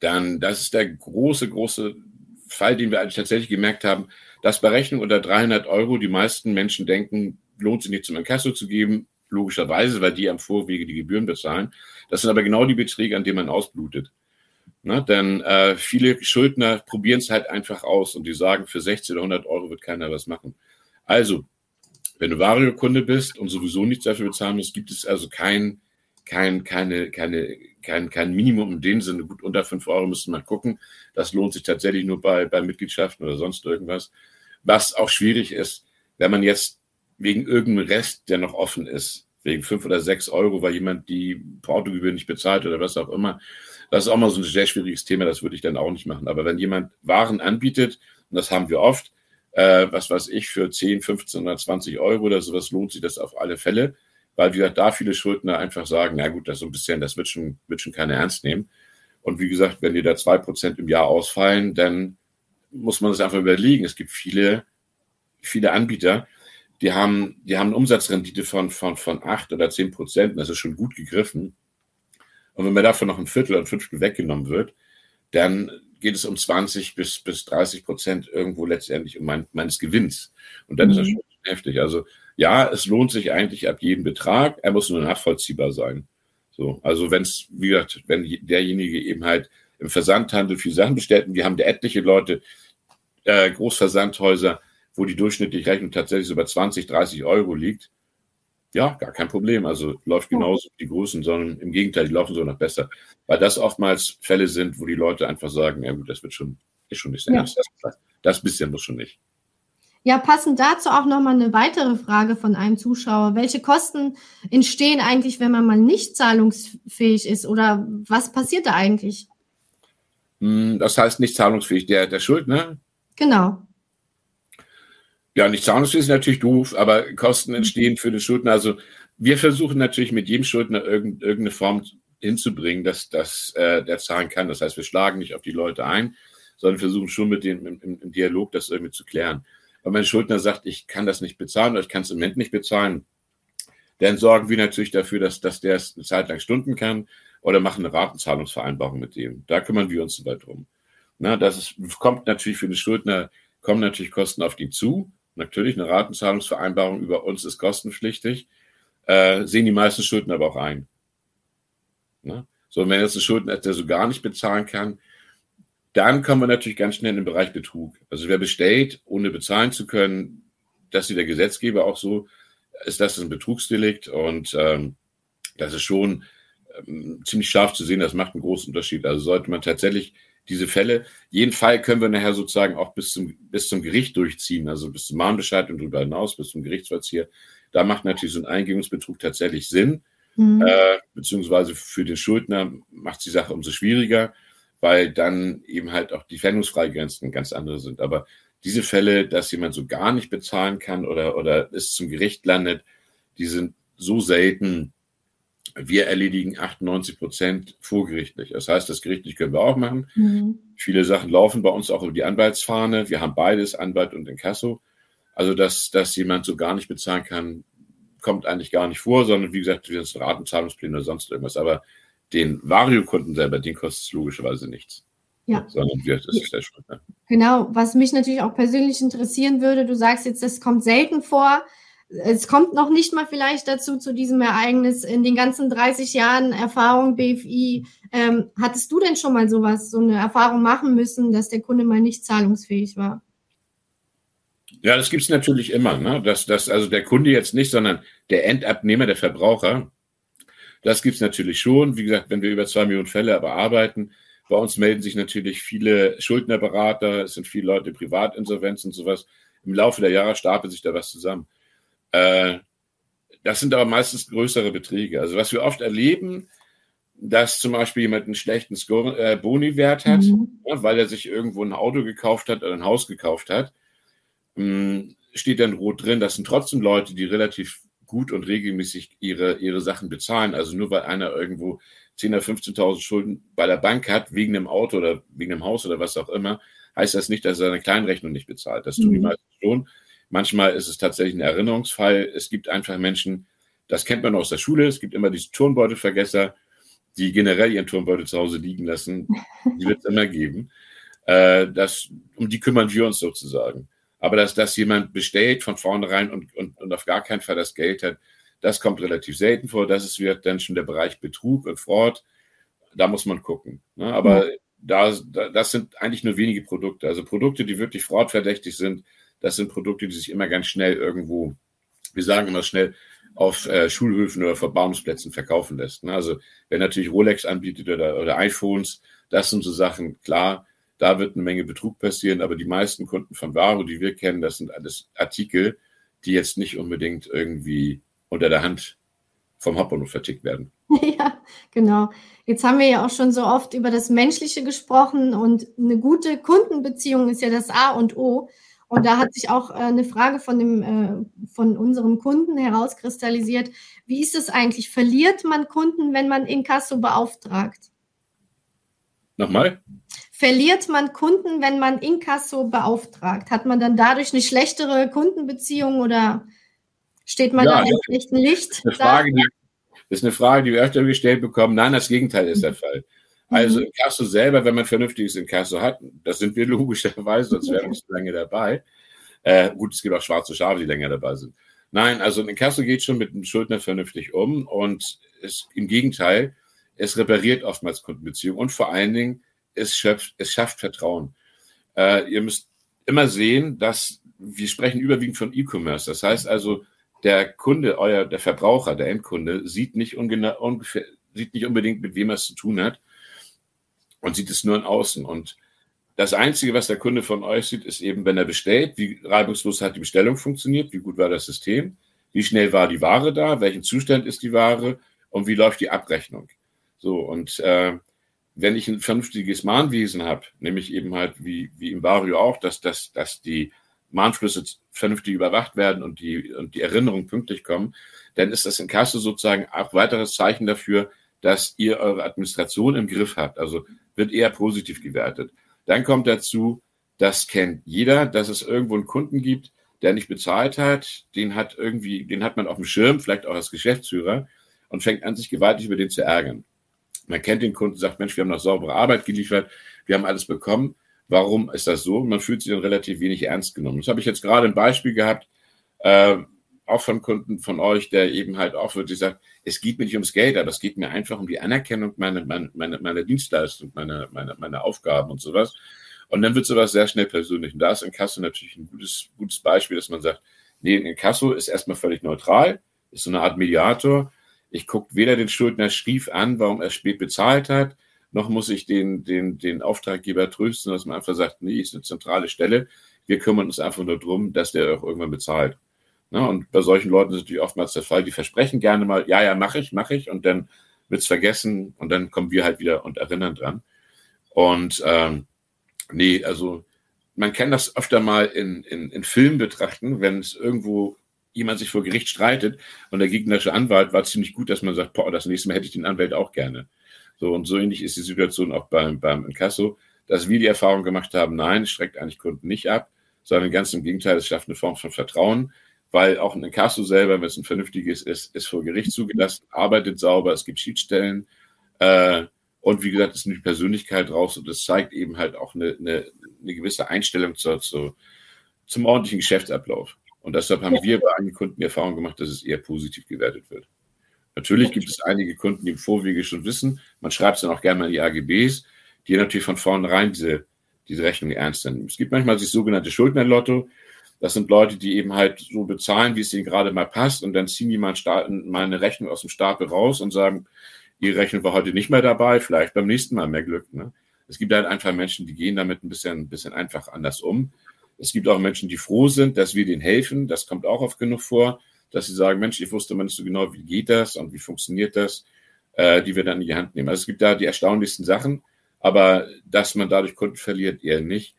Dann, das ist der große, große Fall, den wir eigentlich tatsächlich gemerkt haben, dass bei Rechnung unter 300 Euro die meisten Menschen denken, lohnt sich nicht zum Inkasso zu geben, logischerweise, weil die am Vorwege die Gebühren bezahlen. Das sind aber genau die Beträge, an denen man ausblutet. Ne? Denn äh, viele Schuldner probieren es halt einfach aus und die sagen, für 60 oder 100 Euro wird keiner was machen. Also, wenn du Vario-Kunde bist und sowieso nichts dafür bezahlen musst, gibt es also kein, kein, keine, keine, kein, kein Minimum in dem Sinne. Gut, unter 5 Euro müssen wir gucken. Das lohnt sich tatsächlich nur bei, bei Mitgliedschaften oder sonst irgendwas. Was auch schwierig ist, wenn man jetzt wegen irgendeinem Rest, der noch offen ist, wegen fünf oder sechs Euro, weil jemand die Portogebühr nicht bezahlt oder was auch immer. Das ist auch mal so ein sehr schwieriges Thema, das würde ich dann auch nicht machen. Aber wenn jemand Waren anbietet, und das haben wir oft, äh, was weiß ich, für 10, 15 oder 20 Euro oder sowas lohnt sich das auf alle Fälle, weil wir da viele Schuldner einfach sagen, na gut, das so ein bisschen, das wird schon, wird schon keiner ernst nehmen. Und wie gesagt, wenn dir da zwei Prozent im Jahr ausfallen, dann muss man das einfach überlegen. Es gibt viele, viele Anbieter, die haben, die haben eine Umsatzrendite von, von, von acht oder zehn Prozent. Das ist schon gut gegriffen. Und wenn mir davon noch ein Viertel oder ein Fünftel weggenommen wird, dann geht es um 20 bis, bis 30 Prozent irgendwo letztendlich um mein, meines Gewinns. Und dann mhm. ist das mhm. schon heftig. Also ja, es lohnt sich eigentlich ab jedem Betrag. Er muss nur nachvollziehbar sein. So, also wenn es, wie gesagt, wenn derjenige eben halt im Versandhandel viel Sachen bestellt, und wir haben da etliche Leute, äh, Großversandhäuser, wo die durchschnittliche Rechnung tatsächlich so bei 20, 30 Euro liegt, ja, gar kein Problem. Also läuft genauso wie die Großen, sondern im Gegenteil, die laufen so noch besser. Weil das oftmals Fälle sind, wo die Leute einfach sagen, ja gut, das wird schon, ist schon nicht sehr ja. ernst. Das, das bisschen muss schon nicht. Ja, passend dazu auch nochmal eine weitere Frage von einem Zuschauer. Welche Kosten entstehen eigentlich, wenn man mal nicht zahlungsfähig ist? Oder was passiert da eigentlich? Hm, das heißt nicht zahlungsfähig, der, der Schuldner? Genau. Ja, nicht zahlungsfähig ist natürlich doof, aber Kosten entstehen für den Schuldner. Also wir versuchen natürlich mit jedem Schuldner irgendeine Form hinzubringen, dass, dass äh, der zahlen kann. Das heißt, wir schlagen nicht auf die Leute ein, sondern versuchen schon mit dem im, im Dialog das irgendwie zu klären. Wenn mein Schuldner sagt, ich kann das nicht bezahlen oder ich kann es im Moment nicht bezahlen, dann sorgen wir natürlich dafür, dass, dass der es eine Zeit lang stunden kann oder machen eine Ratenzahlungsvereinbarung mit dem. Da kümmern wir uns soweit drum. Na, das ist, kommt natürlich für den Schuldner, kommen natürlich Kosten auf ihn zu. Natürlich, eine Ratenzahlungsvereinbarung über uns ist kostenpflichtig, äh, sehen die meisten Schulden aber auch ein. Ne? So, wenn jetzt ein Schuldner der so gar nicht bezahlen kann, dann kommen wir natürlich ganz schnell in den Bereich Betrug. Also wer bestellt, ohne bezahlen zu können, das sieht der Gesetzgeber auch so, ist das ein Betrugsdelikt und ähm, das ist schon ähm, ziemlich scharf zu sehen, das macht einen großen Unterschied. Also sollte man tatsächlich diese Fälle. Jeden Fall können wir nachher sozusagen auch bis zum, bis zum Gericht durchziehen, also bis zum Mahnbescheid und darüber hinaus, bis zum Gerichtsvollzieher. Da macht natürlich so ein Eingebungsbetrug tatsächlich Sinn, mhm. äh, beziehungsweise für den Schuldner macht die Sache umso schwieriger, weil dann eben halt auch die Fendungsfreigrenzen ganz andere sind. Aber diese Fälle, dass jemand so gar nicht bezahlen kann oder, oder es zum Gericht landet, die sind so selten, wir erledigen 98 Prozent vorgerichtlich. Das heißt, das gerichtlich können wir auch machen. Mhm. Viele Sachen laufen bei uns auch über die Anwaltsfahne. Wir haben beides, Anwalt und Inkasso. Also, dass, dass jemand so gar nicht bezahlen kann, kommt eigentlich gar nicht vor, sondern wie gesagt, wir sind Ratenzahlungspläne oder sonst irgendwas. Aber den Vario-Kunden selber, den kostet es logischerweise nichts. Ja. Sondern wir, das ist der Schuldner. Genau, was mich natürlich auch persönlich interessieren würde, du sagst jetzt, das kommt selten vor es kommt noch nicht mal vielleicht dazu, zu diesem Ereignis in den ganzen 30 Jahren Erfahrung BFI. Ähm, hattest du denn schon mal sowas, so eine Erfahrung machen müssen, dass der Kunde mal nicht zahlungsfähig war? Ja, das gibt es natürlich immer, ne? dass, dass also der Kunde jetzt nicht, sondern der Endabnehmer, der Verbraucher, das gibt es natürlich schon. Wie gesagt, wenn wir über zwei Millionen Fälle bearbeiten, bei uns melden sich natürlich viele Schuldnerberater, es sind viele Leute Privatinsolvenz und sowas. Im Laufe der Jahre stapelt sich da was zusammen. Äh, das sind aber meistens größere Beträge. Also was wir oft erleben, dass zum Beispiel jemand einen schlechten Score, äh, Boni-Wert hat, mhm. ja, weil er sich irgendwo ein Auto gekauft hat oder ein Haus gekauft hat, mh, hm, steht dann rot drin. Das sind trotzdem Leute, die relativ gut und regelmäßig ihre, ihre Sachen bezahlen. Also nur weil einer irgendwo 10.000 oder 15.000 Schulden bei der Bank hat, wegen einem Auto oder wegen einem Haus oder was auch immer, heißt das nicht, dass er seine Kleinrechnung nicht bezahlt. Das tun mhm. die meisten schon. Manchmal ist es tatsächlich ein Erinnerungsfall. Es gibt einfach Menschen, das kennt man aus der Schule, es gibt immer diese Turnbeutelvergesser, die generell ihren Turnbeutel zu Hause liegen lassen. Die wird es immer geben. Äh, das, um die kümmern wir uns sozusagen. Aber dass das jemand bestellt von vornherein und, und, und auf gar keinen Fall das Geld hat, das kommt relativ selten vor. Das ist wird dann schon der Bereich Betrug und Fraud. Da muss man gucken. Ne? Aber ja. da, da, das sind eigentlich nur wenige Produkte. Also Produkte, die wirklich fraudverdächtig sind, das sind Produkte, die sich immer ganz schnell irgendwo, wir sagen immer schnell, auf äh, Schulhöfen oder Verbauungsplätzen verkaufen lässt. Ne? Also wer natürlich Rolex anbietet oder, oder iPhones, das sind so Sachen, klar, da wird eine Menge Betrug passieren, aber die meisten Kunden von Varo, die wir kennen, das sind alles Artikel, die jetzt nicht unbedingt irgendwie unter der Hand vom Hauptbahnhof vertickt werden. (laughs) Ja, genau. Jetzt haben wir ja auch schon so oft über das Menschliche gesprochen und eine gute Kundenbeziehung ist ja das A und O. Und da hat sich auch äh, eine Frage von, dem, äh, von unserem Kunden herauskristallisiert. Wie ist es eigentlich? Verliert man Kunden, wenn man Inkasso beauftragt? Nochmal? Verliert man Kunden, wenn man Inkasso beauftragt? Hat man dann dadurch eine schlechtere Kundenbeziehung oder steht man ja, da im schlechten Licht? Eine Frage, die, das ist eine Frage, die wir öfter gestellt bekommen. Nein, das Gegenteil ist der Fall. Also mhm. Inkasso selber, wenn man vernünftiges Inkasso hat, das sind wir logischerweise, sonst wären wir nicht so lange dabei. Äh, gut, es gibt auch schwarze Schafe, die länger dabei sind. Nein, also ein Inkasso geht schon mit dem Schuldner vernünftig um und es, im Gegenteil, es repariert oftmals Kundenbeziehungen und vor allen Dingen, es schafft, es schafft Vertrauen. Äh, ihr müsst immer sehen, dass wir sprechen überwiegend von E-Commerce. Das heißt also, der Kunde, euer, der Verbraucher, der Endkunde, sieht nicht, ungefähr, sieht nicht unbedingt, mit wem er es zu tun hat und sieht es nur in Außen. Und das Einzige, was der Kunde von euch sieht, ist eben, wenn er bestellt, wie reibungslos hat die Bestellung funktioniert, wie gut war das System, wie schnell war die Ware da, welchen Zustand ist die Ware und wie läuft die Abrechnung. So, und äh, wenn ich ein vernünftiges Mahnwesen habe, nämlich eben halt wie, wie im Vario auch, dass, dass, dass die Mahnflüsse vernünftig überwacht werden und die, und die Erinnerungen pünktlich kommen, dann ist das in Kasse sozusagen auch weiteres Zeichen dafür, dass ihr eure Administration im Griff habt. Also wird eher positiv gewertet. Dann kommt dazu, das kennt jeder, dass es irgendwo einen Kunden gibt, der nicht bezahlt hat, den hat irgendwie, den hat man auf dem Schirm, vielleicht auch als Geschäftsführer und fängt an, sich gewaltig über den zu ärgern. Man kennt den Kunden, sagt, Mensch, wir haben noch saubere Arbeit geliefert, wir haben alles bekommen. Warum ist das so? Man fühlt sich dann relativ wenig ernst genommen. Das habe ich jetzt gerade ein Beispiel gehabt, äh, auch von Kunden von euch, der eben halt auch wirklich sagt, es geht mir nicht ums Geld, aber es geht mir einfach um die Anerkennung meiner, meiner, meiner, Dienstleistung, meiner, meiner, meiner Aufgaben und sowas. Und dann wird sowas sehr schnell persönlich. Und da ist Inkasso natürlich ein gutes, gutes Beispiel, dass man sagt, nee, Inkasso ist erstmal völlig neutral, ist so eine Art Mediator. Ich gucke weder den Schuldner schief an, warum er spät bezahlt hat, noch muss ich den, den, den Auftraggeber trösten, dass man einfach sagt, nee, ist eine zentrale Stelle. Wir kümmern uns einfach nur drum, dass der auch irgendwann bezahlt. Ne? Und bei solchen Leuten ist natürlich oftmals der Fall, die versprechen gerne mal, ja, ja, mache ich, mache ich, und dann wird's vergessen und dann kommen wir halt wieder und erinnern dran. Und ähm, nee, also man kann das öfter mal in, in, in Filmen betrachten, wenn es irgendwo jemand sich vor Gericht streitet und der gegnerische Anwalt war ziemlich gut, dass man sagt, boah, das nächste Mal hätte ich den Anwalt auch gerne. So und so ähnlich ist die Situation auch beim, beim Inkasso, dass wir die Erfahrung gemacht haben, nein, es schreckt eigentlich Kunden nicht ab, sondern ganz im Gegenteil, es schafft eine Form von Vertrauen weil auch ein Inkasso selber, wenn es ein vernünftiges ist, ist vor Gericht zugelassen, arbeitet sauber, es gibt Schiedsstellen äh, und wie gesagt, es ist eine Persönlichkeit raus und es zeigt eben halt auch eine, eine, eine gewisse Einstellung zur, zur, zum ordentlichen Geschäftsablauf. Und deshalb haben wir bei einigen Kunden die Erfahrung gemacht, dass es eher positiv gewertet wird. Natürlich gibt es einige Kunden, die im Vorwege schon wissen, man schreibt es dann auch gerne mal in die AGBs, die natürlich von vornherein diese, diese Rechnung ernst nehmen. Es gibt manchmal das sogenannte Schuldnerlotto, das sind Leute, die eben halt so bezahlen, wie es ihnen gerade mal passt. Und dann ziehen die mal, eine Rechnung aus dem Stapel raus und sagen, die Rechnung war heute nicht mehr dabei, vielleicht beim nächsten Mal mehr Glück. Ne? Es gibt halt einfach Menschen, die gehen damit ein bisschen, ein bisschen einfach anders um. Es gibt auch Menschen, die froh sind, dass wir denen helfen. Das kommt auch oft genug vor, dass sie sagen, Mensch, ich wusste mal nicht so genau, wie geht das und wie funktioniert das, äh, die wir dann in die Hand nehmen. Also es gibt da die erstaunlichsten Sachen, aber dass man dadurch Kunden verliert, eher nicht.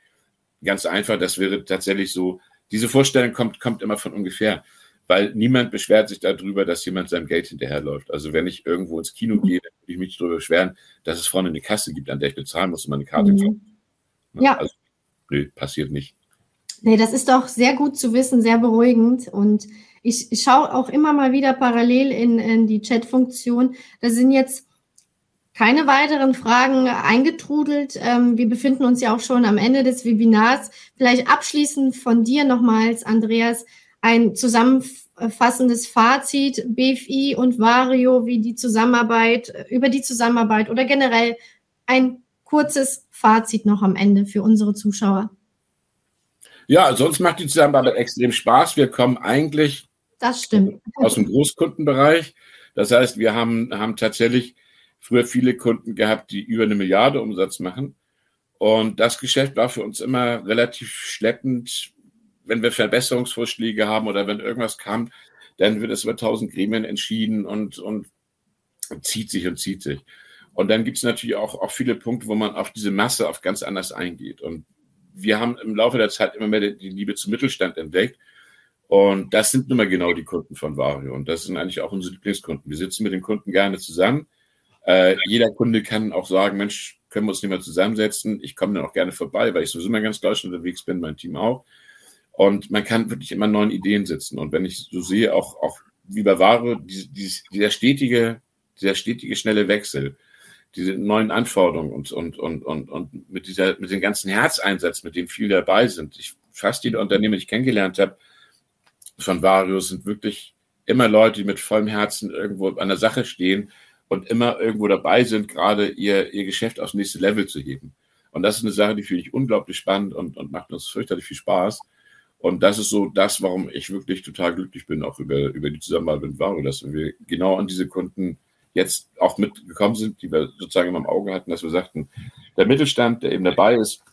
Ganz einfach, das wäre tatsächlich so, diese Vorstellung kommt, kommt immer von ungefähr, weil niemand beschwert sich darüber, dass jemand seinem Geld hinterherläuft. Also wenn ich irgendwo ins Kino gehe, dann würde ich mich darüber beschweren, dass es vorne eine Kasse gibt, an der ich bezahlen muss und meine Karte mhm. Ja. Also, nö, passiert nicht. Nee, das ist doch sehr gut zu wissen, sehr beruhigend. Und ich, schaue auch immer mal wieder parallel in, in die Chat-Funktion. Da sind jetzt keine weiteren Fragen eingetrudelt. Ähm, wir befinden uns ja auch schon am Ende des Webinars. Vielleicht abschließend von dir nochmals, Andreas, ein zusammenfassendes Fazit BFI und Vario, wie die Zusammenarbeit, über die Zusammenarbeit oder generell ein kurzes Fazit noch am Ende für unsere Zuschauer. Ja, sonst macht die Zusammenarbeit extrem Spaß. Wir kommen eigentlich das stimmt. aus dem Großkundenbereich. Das heißt, wir haben, haben tatsächlich früher viele Kunden gehabt, die über eine Milliarde Umsatz machen. Und das Geschäft war für uns immer relativ schleppend, wenn wir Verbesserungsvorschläge haben oder wenn irgendwas kam, dann wird es über tausend Gremien entschieden und, und zieht sich und zieht sich. Und dann gibt es natürlich auch, auch viele Punkte, wo man auf diese Masse auf ganz anders eingeht. Und wir haben im Laufe der Zeit immer mehr die Liebe zum Mittelstand entdeckt. Und das sind nun mal genau die Kunden von Vario. Und das sind eigentlich auch unsere Lieblingskunden. Wir sitzen mit den Kunden gerne zusammen. Äh, jeder Kunde kann auch sagen, Mensch, können wir uns nicht mal zusammensetzen? Ich komme dann auch gerne vorbei, weil ich sowieso mal ganz Deutschland unterwegs bin, mein Team auch. Und man kann wirklich immer neuen Ideen sitzen. Und wenn ich so sehe, auch, auch wie bei die, dieser stetige, dieser stetige, schnelle Wechsel, diese neuen Anforderungen und, und, und, und, und mit dieser, mit dem ganzen Herzeinsatz, mit dem viele dabei sind. Ich, fast jede Unternehmen, die ich kennengelernt habe, von Varius sind wirklich immer Leute, die mit vollem Herzen irgendwo an der Sache stehen und immer irgendwo dabei sind, gerade ihr, ihr Geschäft aufs nächste Level zu heben. Und das ist eine Sache, die finde ich unglaublich spannend und, und macht uns fürchterlich viel Spaß. Und das ist so das, warum ich wirklich total glücklich bin, auch über, über die Zusammenarbeit mit Varo, dass wir genau an diese Kunden jetzt auch mitgekommen sind, die wir sozusagen immer im Auge hatten, dass wir sagten, der Mittelstand, der eben dabei ist,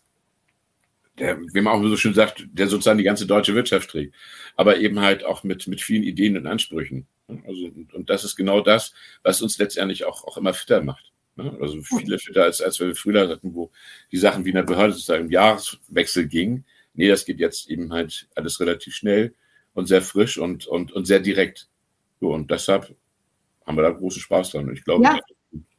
der, wie man auch so schön sagt, der sozusagen die ganze deutsche Wirtschaft trägt, aber eben halt auch mit, mit vielen Ideen und Ansprüchen. Also, und, und das ist genau das, was uns letztendlich auch, auch immer fitter macht. Also viele fitter, als, als wir früher hatten, wo die Sachen wie in der Behörde sozusagen im Jahreswechsel gingen. Nee, das geht jetzt eben halt alles relativ schnell und sehr frisch und, und, und sehr direkt. So, und deshalb haben wir da großen Spaß dran. Und ich glaube, ja.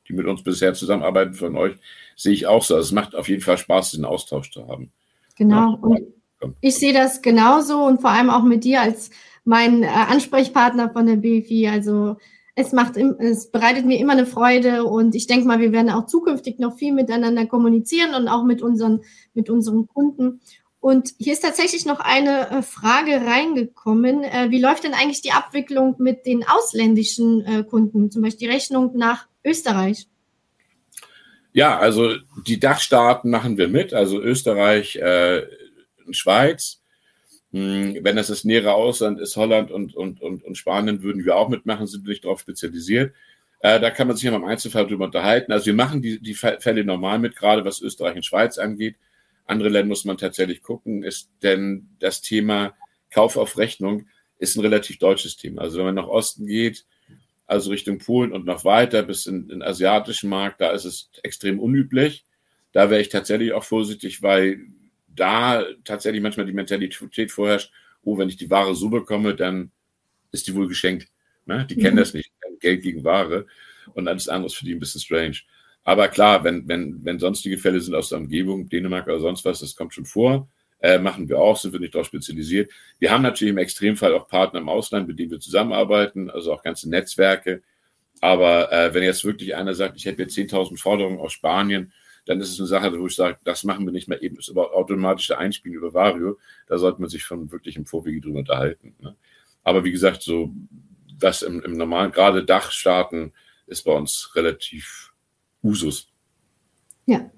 die mit uns bisher zusammenarbeiten von euch, sehe ich auch so. Also es macht auf jeden Fall Spaß, diesen Austausch zu haben. Genau. Und ich sehe das genauso und vor allem auch mit dir als mein äh, Ansprechpartner von der BFI. Also es macht, es bereitet mir immer eine Freude und ich denke mal, wir werden auch zukünftig noch viel miteinander kommunizieren und auch mit unseren, mit unseren Kunden. Und hier ist tatsächlich noch eine äh, Frage reingekommen. Äh, wie läuft denn eigentlich die Abwicklung mit den ausländischen äh, Kunden, zum Beispiel die Rechnung nach Österreich? Ja, also die Dachstaaten machen wir mit, also Österreich, äh, Schweiz. Hm, wenn das das nähere Ausland ist, Holland und, und, und, und Spanien, würden wir auch mitmachen, sind nicht darauf spezialisiert. Äh, da kann man sich ja im Einzelfall drüber unterhalten. Also wir machen die, die Fälle normal mit, gerade was Österreich und Schweiz angeht. Andere Länder muss man tatsächlich gucken, ist denn das Thema Kauf auf Rechnung ist ein relativ deutsches Thema. Also wenn man nach Osten geht, also Richtung Polen und noch weiter bis in den asiatischen Markt, da ist es extrem unüblich. Da wäre ich tatsächlich auch vorsichtig, weil da tatsächlich manchmal die Mentalität vorherrscht, oh, wenn ich die Ware so bekomme, dann ist die wohl geschenkt. Ne? Die mhm. kennen das nicht, Geld gegen Ware und alles andere ist für die ein bisschen strange. Aber klar, wenn, wenn, wenn sonstige Fälle sind aus der Umgebung, Dänemark oder sonst was, das kommt schon vor. Äh, machen wir auch, sind wir nicht darauf spezialisiert. Wir haben natürlich im Extremfall auch Partner im Ausland, mit denen wir zusammenarbeiten, also auch ganze Netzwerke. Aber äh, wenn jetzt wirklich einer sagt, ich hätte jetzt 10.000 Forderungen aus Spanien, dann ist es eine Sache, wo ich sage, das machen wir nicht mehr eben, das ist aber automatische Einspielen über Vario. Da sollte man sich schon wirklich im Vorwege drüber unterhalten. Ne? Aber wie gesagt, so was im, im normalen, gerade Dachstaaten, ist bei uns relativ Usus. Ja.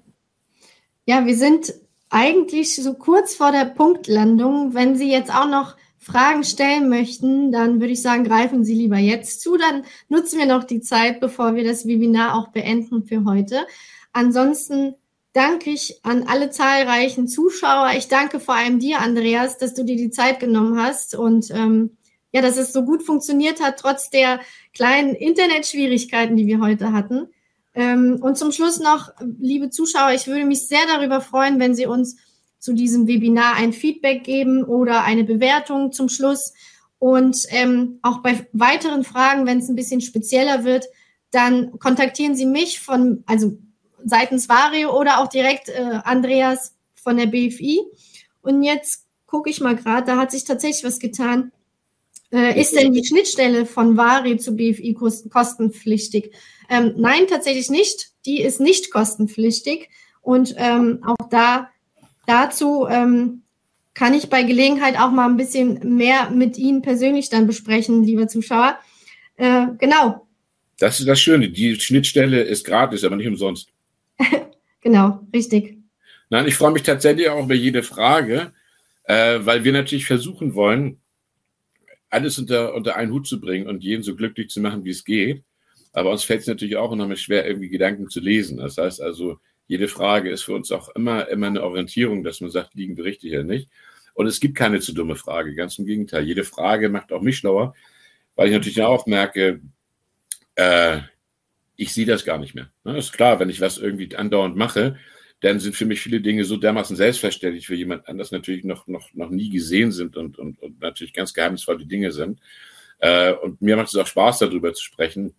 Ja, wir sind eigentlich so kurz vor der Punktlandung. Wenn Sie jetzt auch noch Fragen stellen möchten, dann würde ich sagen, greifen Sie lieber jetzt zu. Dann nutzen wir noch die Zeit, bevor wir das Webinar auch beenden für heute. Ansonsten danke ich an alle zahlreichen Zuschauer. Ich danke vor allem dir, Andreas, dass du dir die Zeit genommen hast und ähm, ja, dass es so gut funktioniert hat, trotz der kleinen Internetschwierigkeiten, die wir heute hatten. Ähm, und zum Schluss noch, liebe Zuschauer, ich würde mich sehr darüber freuen, wenn Sie uns zu diesem Webinar ein Feedback geben oder eine Bewertung zum Schluss. Und ähm, auch bei weiteren Fragen, wenn es ein bisschen spezieller wird, dann kontaktieren Sie mich von, also seitens Vario oder auch direkt äh, Andreas von der BFI. Und jetzt gucke ich mal gerade, da hat sich tatsächlich was getan. Äh, ist denn die Schnittstelle von Vari zu BFI kostenpflichtig? Ähm, nein, tatsächlich nicht. Die ist nicht kostenpflichtig. Und ähm, auch da dazu ähm, kann ich bei Gelegenheit auch mal ein bisschen mehr mit Ihnen persönlich dann besprechen, liebe Zuschauer. Äh, genau. Das ist das Schöne. Die Schnittstelle ist gratis, aber nicht umsonst. (laughs) genau, richtig. Nein, ich freue mich tatsächlich auch über jede Frage, äh, weil wir natürlich versuchen wollen, alles unter, unter einen Hut zu bringen und jeden so glücklich zu machen, wie es geht. Aber uns fällt es natürlich auch mal schwer, irgendwie Gedanken zu lesen. Das heißt also, jede Frage ist für uns auch immer, immer eine Orientierung, dass man sagt, liegen wir richtig oder nicht. Und es gibt keine zu dumme Frage, ganz im Gegenteil. Jede Frage macht auch mich schlauer, weil ich natürlich auch merke, äh, ich sehe das gar nicht mehr. Ne? Ist klar, wenn ich was irgendwie andauernd mache, dann sind für mich viele Dinge so dermaßen selbstverständlich für jemand anders natürlich noch, noch, noch nie gesehen sind und, und, und natürlich ganz geheimnisvolle Dinge sind. Äh, und mir macht es auch Spaß, darüber zu sprechen.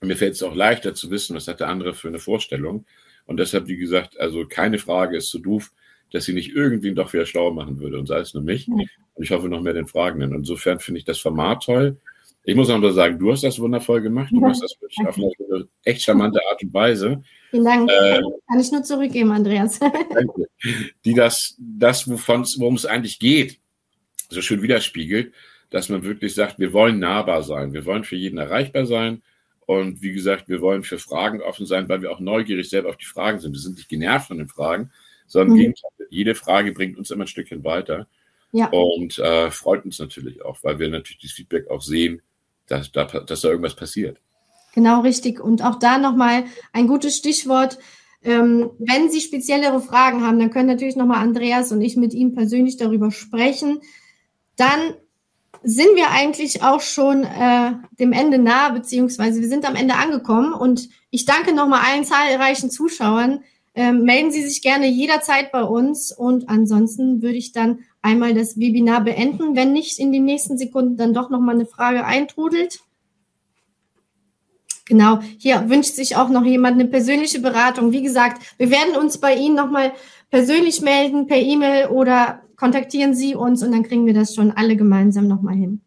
Und mir fällt es auch leichter zu wissen, was hat der andere für eine Vorstellung. Und deshalb, wie gesagt, also keine Frage ist so doof, dass sie nicht irgendwen doch wieder schlau machen würde und sei es nur mich. Und ich hoffe noch mehr den Fragenden. Insofern finde ich das Format toll. Ich muss nur sagen, du hast das wundervoll gemacht. Du machst das wirklich auf eine echt charmante Art und Weise. Vielen Dank. Äh, Kann ich nur zurückgeben, Andreas. (laughs) danke. Die das, das worum es eigentlich geht, so schön widerspiegelt, dass man wirklich sagt, wir wollen nahbar sein. Wir wollen für jeden erreichbar sein. Und wie gesagt, wir wollen für Fragen offen sein, weil wir auch neugierig selber auf die Fragen sind. Wir sind nicht genervt von den Fragen, sondern mhm. jede Frage bringt uns immer ein Stückchen weiter. Ja. Und äh, freut uns natürlich auch, weil wir natürlich das Feedback auch sehen, dass, dass da irgendwas passiert. Genau, richtig. Und auch da nochmal ein gutes Stichwort. Ähm, wenn Sie speziellere Fragen haben, dann können natürlich nochmal Andreas und ich mit ihm persönlich darüber sprechen. Dann sind wir eigentlich auch schon äh, dem Ende nahe, beziehungsweise wir sind am Ende angekommen. Und ich danke nochmal allen zahlreichen Zuschauern. Ähm, melden Sie sich gerne jederzeit bei uns. Und ansonsten würde ich dann einmal das Webinar beenden, wenn nicht in den nächsten Sekunden dann doch nochmal eine Frage eintrudelt. Genau, hier wünscht sich auch noch jemand eine persönliche Beratung. Wie gesagt, wir werden uns bei Ihnen nochmal persönlich melden, per E-Mail oder kontaktieren Sie uns und dann kriegen wir das schon alle gemeinsam nochmal hin.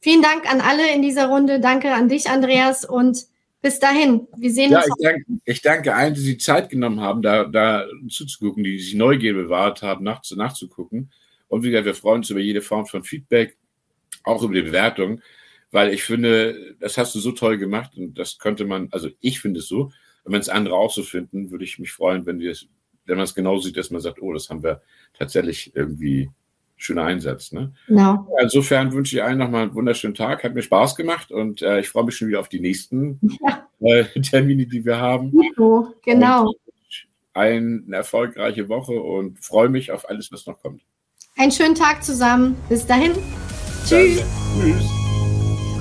Vielen Dank an alle in dieser Runde. Danke an dich, Andreas, und bis dahin. Wir sehen ja, uns. Ich danke, ich danke allen, die sich Zeit genommen haben, da, da zuzugucken, die sich Neugier bewahrt haben, nach, nachzugucken. Und wie gesagt, wir freuen uns über jede Form von Feedback, auch über die Bewertung, weil ich finde, das hast du so toll gemacht und das könnte man, also ich finde es so, und wenn es andere auch so finden, würde ich mich freuen, wenn wir es, wenn man es genauso sieht, dass man sagt, oh, das haben wir tatsächlich irgendwie schöner Einsatz. Ne? Genau. Insofern wünsche ich allen nochmal einen wunderschönen Tag. Hat mir Spaß gemacht und äh, ich freue mich schon wieder auf die nächsten ja. (laughs) äh, Termine, die wir haben. Genau. Allen eine erfolgreiche Woche und freue mich auf alles, was noch kommt. Einen schönen Tag zusammen. Bis dahin. Tschüss. Tschüss.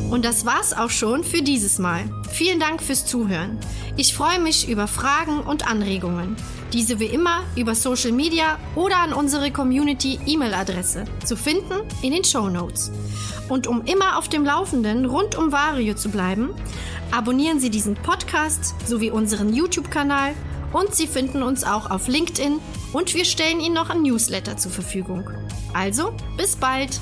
Und das war's auch schon für dieses Mal. Vielen Dank fürs Zuhören. Ich freue mich über Fragen und Anregungen. Diese wie immer über Social Media oder an unsere Community E-Mail-Adresse zu finden in den Show Notes. Und um immer auf dem Laufenden rund um Vario zu bleiben, abonnieren Sie diesen Podcast sowie unseren YouTube-Kanal und Sie finden uns auch auf LinkedIn und wir stellen Ihnen noch ein Newsletter zur Verfügung. Also, bis bald!